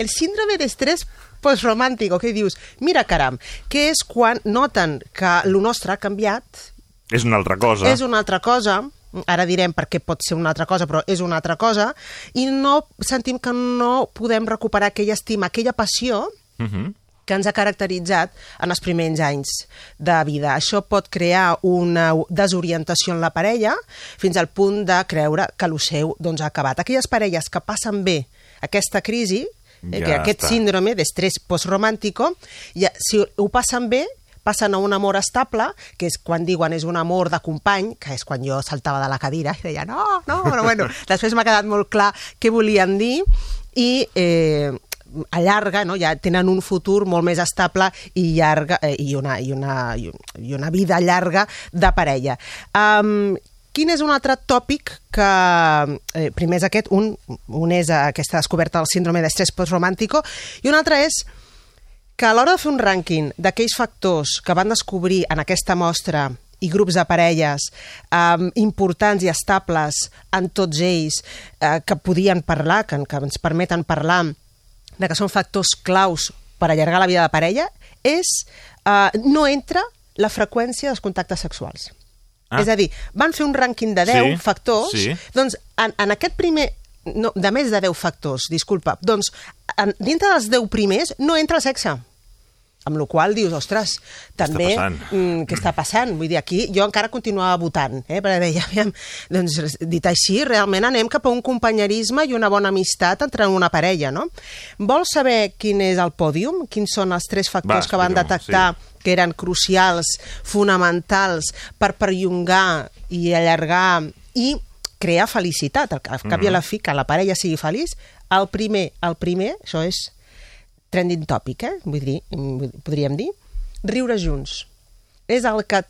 El síndrome d'estrès postromàntico, que dius, mira caram, que és quan noten que el nostre ha canviat, És una altra cosa. és una altra cosa, ara direm per què pot ser una altra cosa, però és una altra cosa, i no sentim que no podem recuperar aquella estima, aquella passió Uh -huh. que ens ha caracteritzat en els primers anys de vida. Això pot crear una desorientació en la parella fins al punt de creure que el seu doncs, ha acabat. Aquelles parelles que passen bé aquesta crisi, eh, Ja que aquest està. síndrome d'estrès postromàntico, ja, si ho passen bé, passen a un amor estable, que és quan diuen és un amor de company, que és quan jo saltava de la cadira i deia no, no, però bueno, després m'ha quedat molt clar què volien dir i eh, allarga, no? ja tenen un futur molt més estable i llarga eh, i, una, i, una, i un- i una vida llarga de parella. Um, Quin és un altre tòpic que, eh, primer és aquest, un, un és aquesta descoberta del síndrome d'estrès postromàntico i un altre és que a l'hora de fer un rànquing d'aquells factors que van descobrir en aquesta mostra i grups de parelles um, importants i estables en tots ells eh, que podien parlar, que, que ens permeten parlar de que són factors claus per allargar la vida de parella, és eh, no entra la freqüència dels contactes sexuals. Ah. És a dir, van fer un rànquing de 10 Sí, factors, sí. doncs en, en aquest primer no, de més de 10 factors, disculpa, doncs en, dintre dels 10 primers no entra el sexe. Amb la qual dius, ostres, també... passant? Mm, què està passant? Vull dir, aquí jo encara continuava votant, eh? perquè deia, aviam, doncs, dit així, realment anem cap a un companyerisme i una bona amistat entre una parella, no? Vols saber quin és el pòdium? Quins són els tres factors Va, que van detectar que eren crucials, fonamentals per perllongar i allargar i crear felicitat, al cap mm -hmm. i a la fi, que la parella sigui feliç, el primer, el primer, això és trending topic, eh? Vull dir, podríem dir, riure junts. És el que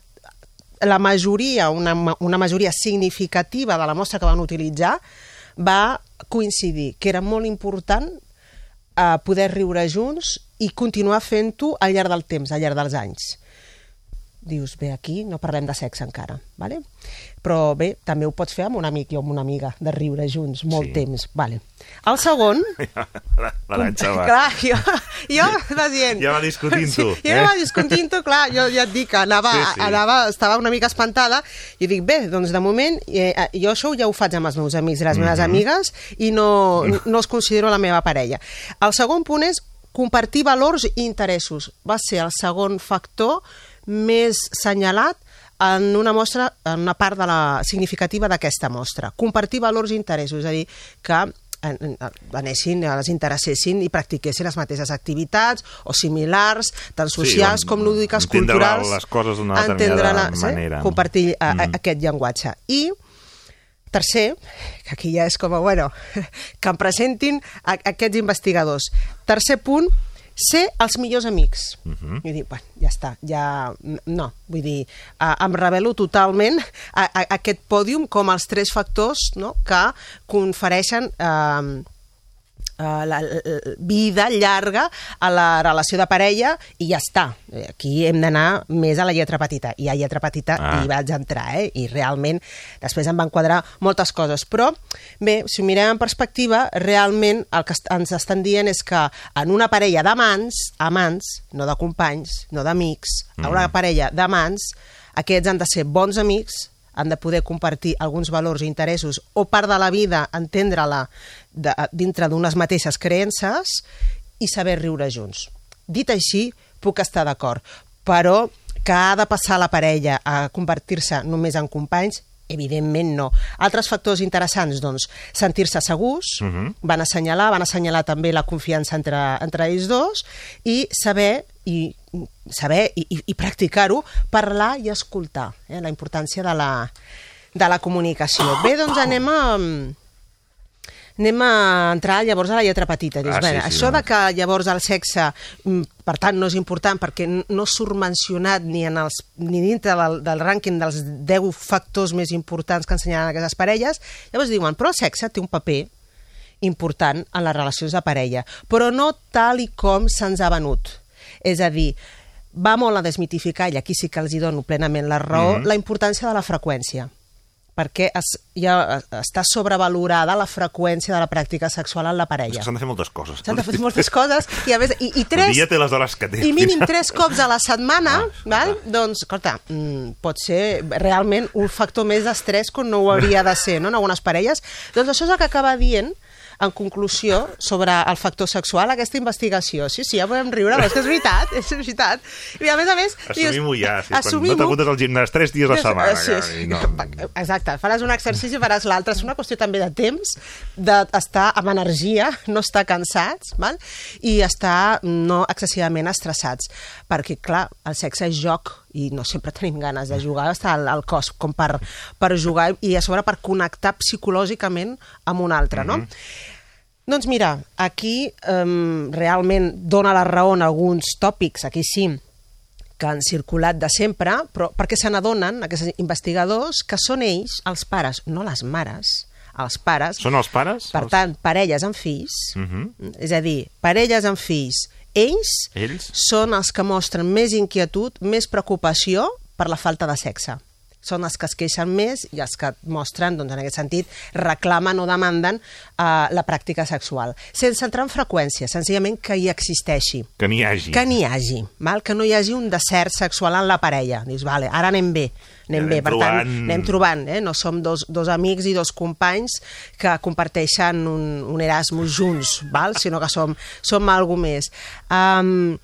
la majoria, una, una majoria significativa de la mostra que van utilitzar va coincidir que era molt important eh, poder riure junts i continuar fent-ho al llarg del temps, al llarg dels anys. Dius, bé, aquí no parlem de sexe encara, ¿vale? però bé, també ho pots fer amb un amic i amb una amiga, de riure junts molt Sí. temps. Vale. El segon... L'Aranxa va. Clar, jo, jo vas dient... Ja va discutint tu, Sí, eh? eh? va discutint-ho, clar, jo ja et dic anava, Sí, sí, anava, estava una mica espantada i dic, bé, doncs de moment eh, jo això ja ho faig amb els meus amics i les meves Mhm. amigues i no, no els considero la meva parella. El segon punt és compartir valors i interessos. Va ser el segon factor més senyalat en una mostra, en una part de la significativa d'aquesta mostra. Compartir valors i interessos, és a dir, que anessin, els interessessin i practiquessin les mateixes activitats o similars, tant Sí, socials on- com lúdiques, culturals. les coses d'una determinada entendre-la, manera. Compartir mm. Mm. aquest llenguatge. I tercer, que aquí ja és com a, bueno, que em presentin a, aquests investigadors. Tercer punt, ser els millors amics. Uh Mhm. -huh. I dic, bueno, ja està, ja... No, vull dir, eh, em revelo totalment a, a, a aquest pòdium com els tres factors no, que confereixen... Eh, eh, la, la, la vida llarga a la relació de parella i ja està. Eh, Aquí hem d'anar més a la lletra petita. I a lletra petita Ah. hi vaig entrar, eh? I realment després em van quadrar moltes coses. Però, bé, si ho mirem en perspectiva, realment el que ens estan dient és que en una parella d'amants, amants, no de companys, no d'amics, en una parella d'amants, aquests han de ser bons amics, han de poder compartir alguns valors i interessos o part de la vida, entendre-la de, dintre d'unes mateixes creences i saber riure junts. Dit així, puc estar d'acord, però que ha de passar la parella a convertir-se només en companys, evidentment no. Altres factors interessants, doncs, sentir-se segurs, uh -huh. van assenyalar, van assenyalar també la confiança entre, entre ells dos i saber i saber i, i, i practicar-ho, parlar i escoltar, eh? la importància de la, de la comunicació. Bé, doncs anem a, anem a entrar llavors a la lletra petita. Dius, Ah, sí, bé, sí, això no. de que llavors el sexe, mm, per tant, no és important perquè no surt mencionat ni, en els, ni dintre del, del rànquing dels 10 factors més importants que ensenyaran aquestes parelles, llavors diuen, però el sexe té un paper important en les relacions de parella, però no tal i com se'ns ha venut. És a dir, va molt a desmitificar, i aquí sí que els hi dono plenament la raó, Mhm. la importància de la freqüència perquè es, ja està sobrevalorada la freqüència de la pràctica sexual en la parella. s'han de fer moltes coses. S'han de fer moltes coses i, a més, i, i El tres... dia té les hores que té. I mínim tres cops a la setmana, Ah, val? doncs, escolta, mm, pot ser realment un factor més d'estrès que no ho hauria de ser, no?, en algunes parelles. Doncs això és el que acaba dient en conclusió sobre el factor sexual aquesta investigació. Sí, sí, ja podem riure, però és que és veritat, és veritat. I a més a més... Assumim-ho ja. Sí, quan no t'apuntes al gimnàs tres dies a la setmana. Sí, sí. no. Exacte, faràs un exercici i faràs l'altre. És una qüestió també de temps, d'estar amb energia, no estar cansats, val? i estar no excessivament estressats. Perquè, clar, el sexe és joc i no sempre tenim ganes de jugar, està al, al cos com per, per jugar i a sobre per connectar psicològicament amb un altre, no? Doncs mira, aquí um, realment dona la raó en alguns tòpics, aquí sí, que han circulat de sempre, però perquè se n'adonen, aquests investigadors, que són ells, els pares, no les mares, els pares, Són els pares? per Els- tant, parelles amb fills, Mhm. és a dir, parelles amb fills, ells, Ells? són els que mostren més inquietud, més preocupació per la falta de sexe. Són els que es queixen més i els que mostren, doncs, en aquest sentit, reclamen o demanden uh, la pràctica sexual. Sense entrar en freqüència, senzillament que hi existeixi. Que n'hi hagi. Que n'hi hagi, val? que no hi hagi un desert sexual en la parella. Dius, vale, ara anem bé, anem, Anem bé, per tant, trobant- anem trobant, eh? no som dos, dos amics i dos companys que comparteixen un, un Erasmus junts, val? sinó que som, som algú més. Um,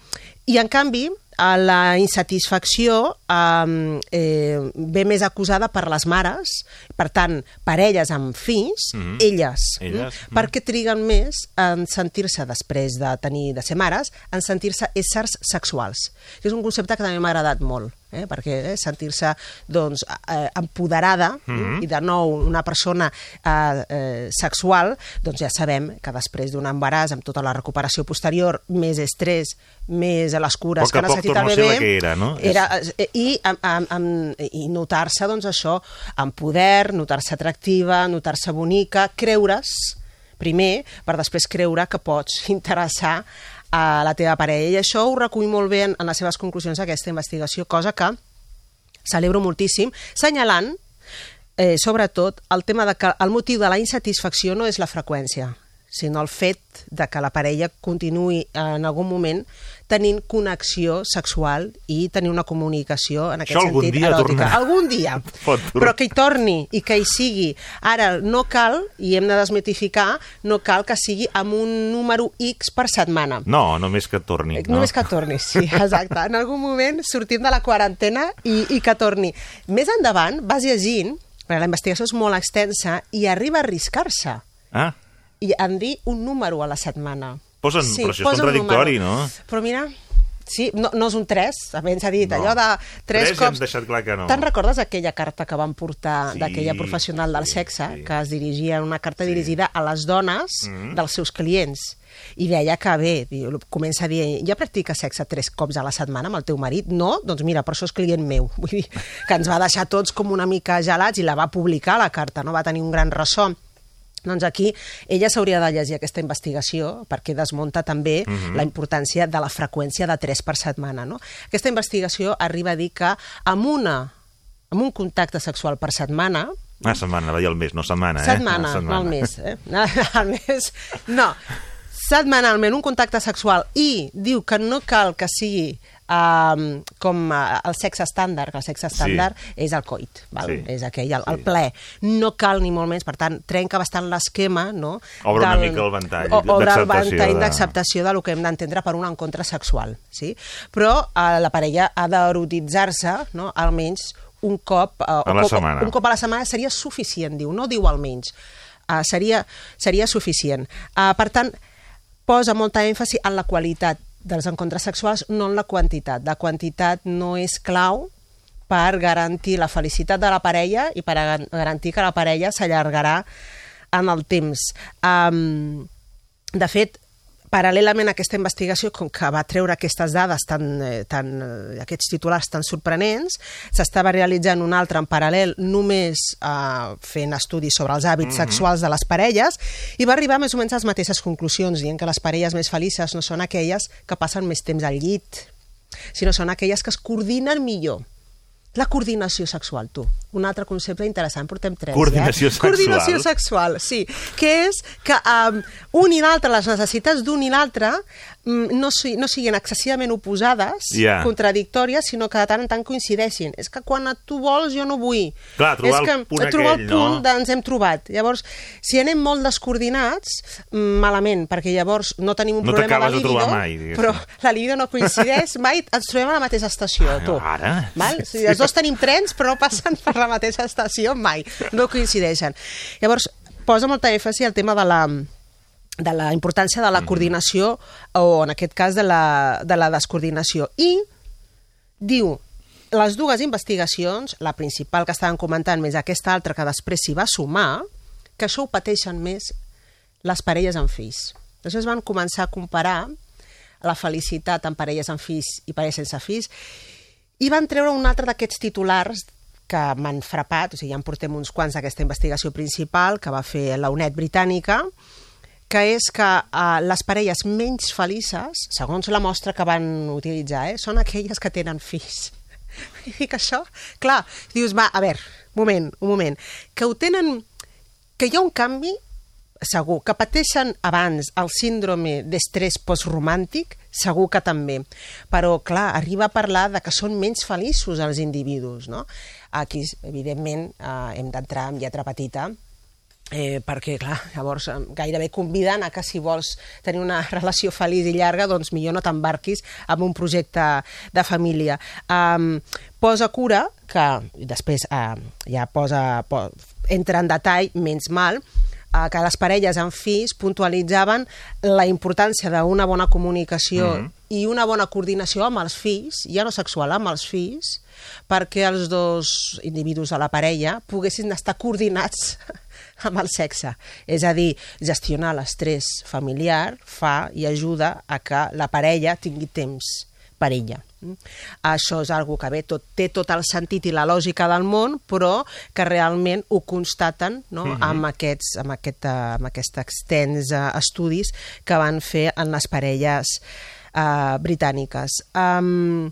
I en canvi, a la insatisfacció um, eh, ve més acusada per les mares, per tant, parelles amb fills, Mhm. elles, Elles, mm? perquè triguen més en sentir-se, després de tenir de ser mares, en sentir-se éssers sexuals. És un concepte que també m'ha agradat molt, eh? perquè eh, sentir-se doncs, eh, empoderada Mhm. i de nou una persona eh, eh, sexual, doncs ja sabem que després d'un embaràs amb tota la recuperació posterior, més estrès, més a les cures Poc que poc necessita el bebè, que era, no? era, eh, i, amb, amb, amb, i notar-se doncs això amb poder, notar-se atractiva, notar-se bonica, creure's primer, per després creure que pots interessar a la teva parella. I això ho recull molt bé en, en les seves conclusions d'aquesta investigació, cosa que celebro moltíssim, senyalant eh, sobretot el tema de que el motiu de la insatisfacció no és la freqüència, sinó el fet de que la parella continuï en algun moment tenint connexió sexual i tenir una comunicació en aquest Això algun sentit dia eròtica. tornarà. Algun dia. Tornar. Però que hi torni i que hi sigui. Ara, no cal, i hem de desmitificar, no cal que sigui amb un número X per setmana. No, només que torni. No? Només que torni, sí, exacte. En algun moment sortim de la quarantena i, i que torni. Més endavant vas llegint, perquè la investigació és molt extensa, i arriba a arriscar-se Ah, i en dir un número a la setmana. Posen- però això és posa un contradictori, no? Però mira, sí, no, no és un 3, abans s'ha dit, No. allò de tres, Tres ja hem cops... deixat clar que no. Te'n recordes aquella carta que van portar Sí, d'aquella professional del sexe, que es dirigia, una carta dirigida a les dones Mhm. dels seus clients? i deia que bé, diu, comença a dir ja practiques sexe tres cops a la setmana amb el teu marit? No? Doncs mira, per això és client meu. Vull dir, que ens va deixar tots com una mica gelats i la va publicar, la carta, no? Va tenir un gran ressò. Doncs aquí ella s'hauria de llegir aquesta investigació perquè desmunta també Mhm. la importància de la freqüència de 3 per setmana. No? Aquesta investigació arriba a dir que amb, una, amb un contacte sexual per setmana, una setmana, va dir el mes, no setmana, eh? setmana, Una no al mes, eh? al mes, no, setmanalment un contacte sexual i diu que no cal que sigui um, com el sexe estàndard, que el sexe estàndard sí. és el coit, val? Sí. és aquell, el, el ple. No cal ni molt menys, per tant, trenca bastant l'esquema, no? Obre una mica el ventall o, obre el d'acceptació ventall de- d'acceptació de... lo que hem d'entendre per un encontre sexual, sí? Però uh, la parella ha d'erotitzar-se, no?, almenys un cop, uh, A la setmana. un cop a la setmana seria suficient, diu, no diu almenys, uh, seria, seria suficient. Uh, per tant, posa molta èmfasi en la qualitat dels encontres sexuals, no en la quantitat. La quantitat no és clau per garantir la felicitat de la parella i per garantir que la parella s'allargarà en el temps. Um, de fet, paral·lelament a aquesta investigació, com que va treure aquestes dades tan, eh, tan, eh, aquests titulars tan sorprenents, s'estava realitzant un altre en paral·lel només eh, fent estudis sobre els hàbits Mhm. sexuals de les parelles i va arribar més o menys a les mateixes conclusions, dient que les parelles més felices no són aquelles que passen més temps al llit, sinó són aquelles que es coordinen millor. La coordinació sexual, tu. Un altre concepte interessant, portem tres. Coordinació eh? sexual. Coordinació sexual, sí. Que és que um, un i l'altre, les necessitats d'un i l'altre, no, si, no siguin excessivament oposades, Ja. contradictòries, sinó que de tant en tant coincideixin. És que quan tu vols, jo no vull. Clar, trobar és el que punt trobar aquell, el punt no? ens hem trobat. Llavors, si anem molt descoordinats, mm, malament, perquè llavors no tenim un No problema de libido, mai, però la libido no coincideix mai, ens trobem a la mateixa estació, tu. Ara? Val? Sigui, els dos tenim trens, però no passen per la mateixa estació mai. No coincideixen. Llavors, posa molta èmfasi al tema de la de la importància de la coordinació o, en aquest cas, de la, de la descoordinació. I diu, les dues investigacions, la principal que estaven comentant més aquesta altra que després s'hi va sumar, que això ho pateixen més les parelles amb fills. Després van començar a comparar la felicitat en parelles amb fills i parelles sense fills i van treure un altre d'aquests titulars que m'han frapat, o sigui, ja en portem uns quants d'aquesta investigació principal que va fer la UNED britànica, que és que uh, les parelles menys felices, segons la mostra que van utilitzar, eh, són aquelles que tenen fills. I dic això, clar, dius, va, a veure, moment, un moment, que ho tenen, que hi ha un canvi segur, que pateixen abans el síndrome d'estrès postromàntic, segur que també. Però, clar, arriba a parlar de que són menys feliços els individus, no? Aquí, evidentment, eh, hem d'entrar amb lletra petita, eh, perquè, clar, llavors gairebé conviden a que si vols tenir una relació feliç i llarga, doncs millor no t'embarquis en un projecte de família. Um, posa cura, que després uh, ja posa, po, entra en detall, menys mal, uh, que les parelles amb fills puntualitzaven la importància d'una bona comunicació Mhm. i una bona coordinació amb els fills, ja no sexual, amb els fills, perquè els dos individus de la parella poguessin estar coordinats amb el sexe. És a dir, gestionar l'estrès familiar fa i ajuda a que la parella tingui temps per ella. Això és algo que bé, tot, té tot el sentit i la lògica del món, però que realment ho constaten no? Mhm. amb, aquests, amb, aquest, eh, amb aquests extens eh, estudis que van fer en les parelles eh, britàniques. Um,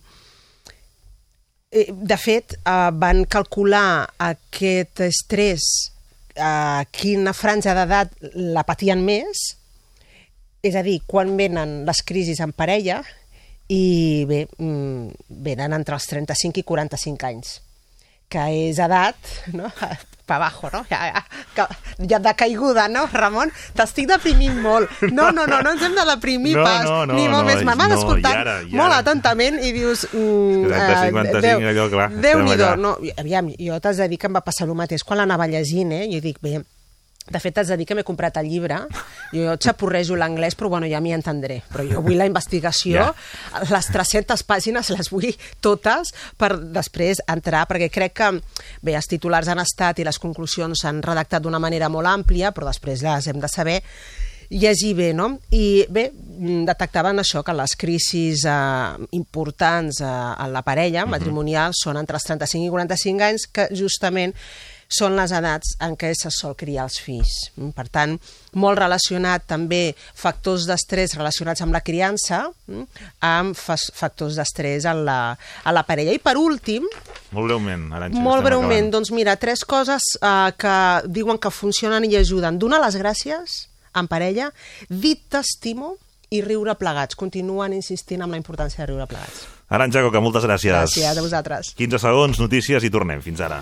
de fet, eh, van calcular aquest estrès a quina franja d'edat la patien més, és a dir, quan venen les crisis en parella, i bé, mm, venen entre els 35 i 45 anys, que és edat, no?, pa abajo, no? Ja, ja, ja de caiguda, no, Ramon? T'estic deprimint molt. No, no, no, no ens hem de deprimir No, pas, no, no, ni molt no, més. M'has no, escoltat i ara, i molt ara. atentament i dius... Mm, 30, 55, allò, clar, estem Déu-n'hi-do, no, aviam, jo t'has de dir que em va passar el mateix quan l'anava llegint, eh? Jo dic, bé, de fet, t'has de dir que m'he comprat el llibre. Jo xapurrejo l'anglès, però bueno, ja m'hi entendré. Però jo vull la investigació, Ja. les 300 pàgines les vull totes per després entrar, perquè crec que, bé, els titulars han estat i les conclusions s'han redactat d'una manera molt àmplia, però després les hem de saber llegir bé, no? I bé, mm, detectaven això, que les crisis eh, importants eh, en la parella matrimonial són entre els 35 i 45 anys, que justament són les edats en què se sol criar els fills. Mm, Per tant, molt relacionat també factors d'estrès relacionats amb la criança, mm, amb factors d'estrès a la, a la parella. I per últim, Molt breument, Arantxa. molt breument, acabant. doncs mira, tres coses eh, que diuen que funcionen i ajuden. Donar les gràcies en parella, dir t'estimo i riure plegats. Continuen insistint en la importància de riure plegats. Arantxa Coca, moltes gràcies. Gràcies a vosaltres. 15 segons, notícies i tornem. Fins ara.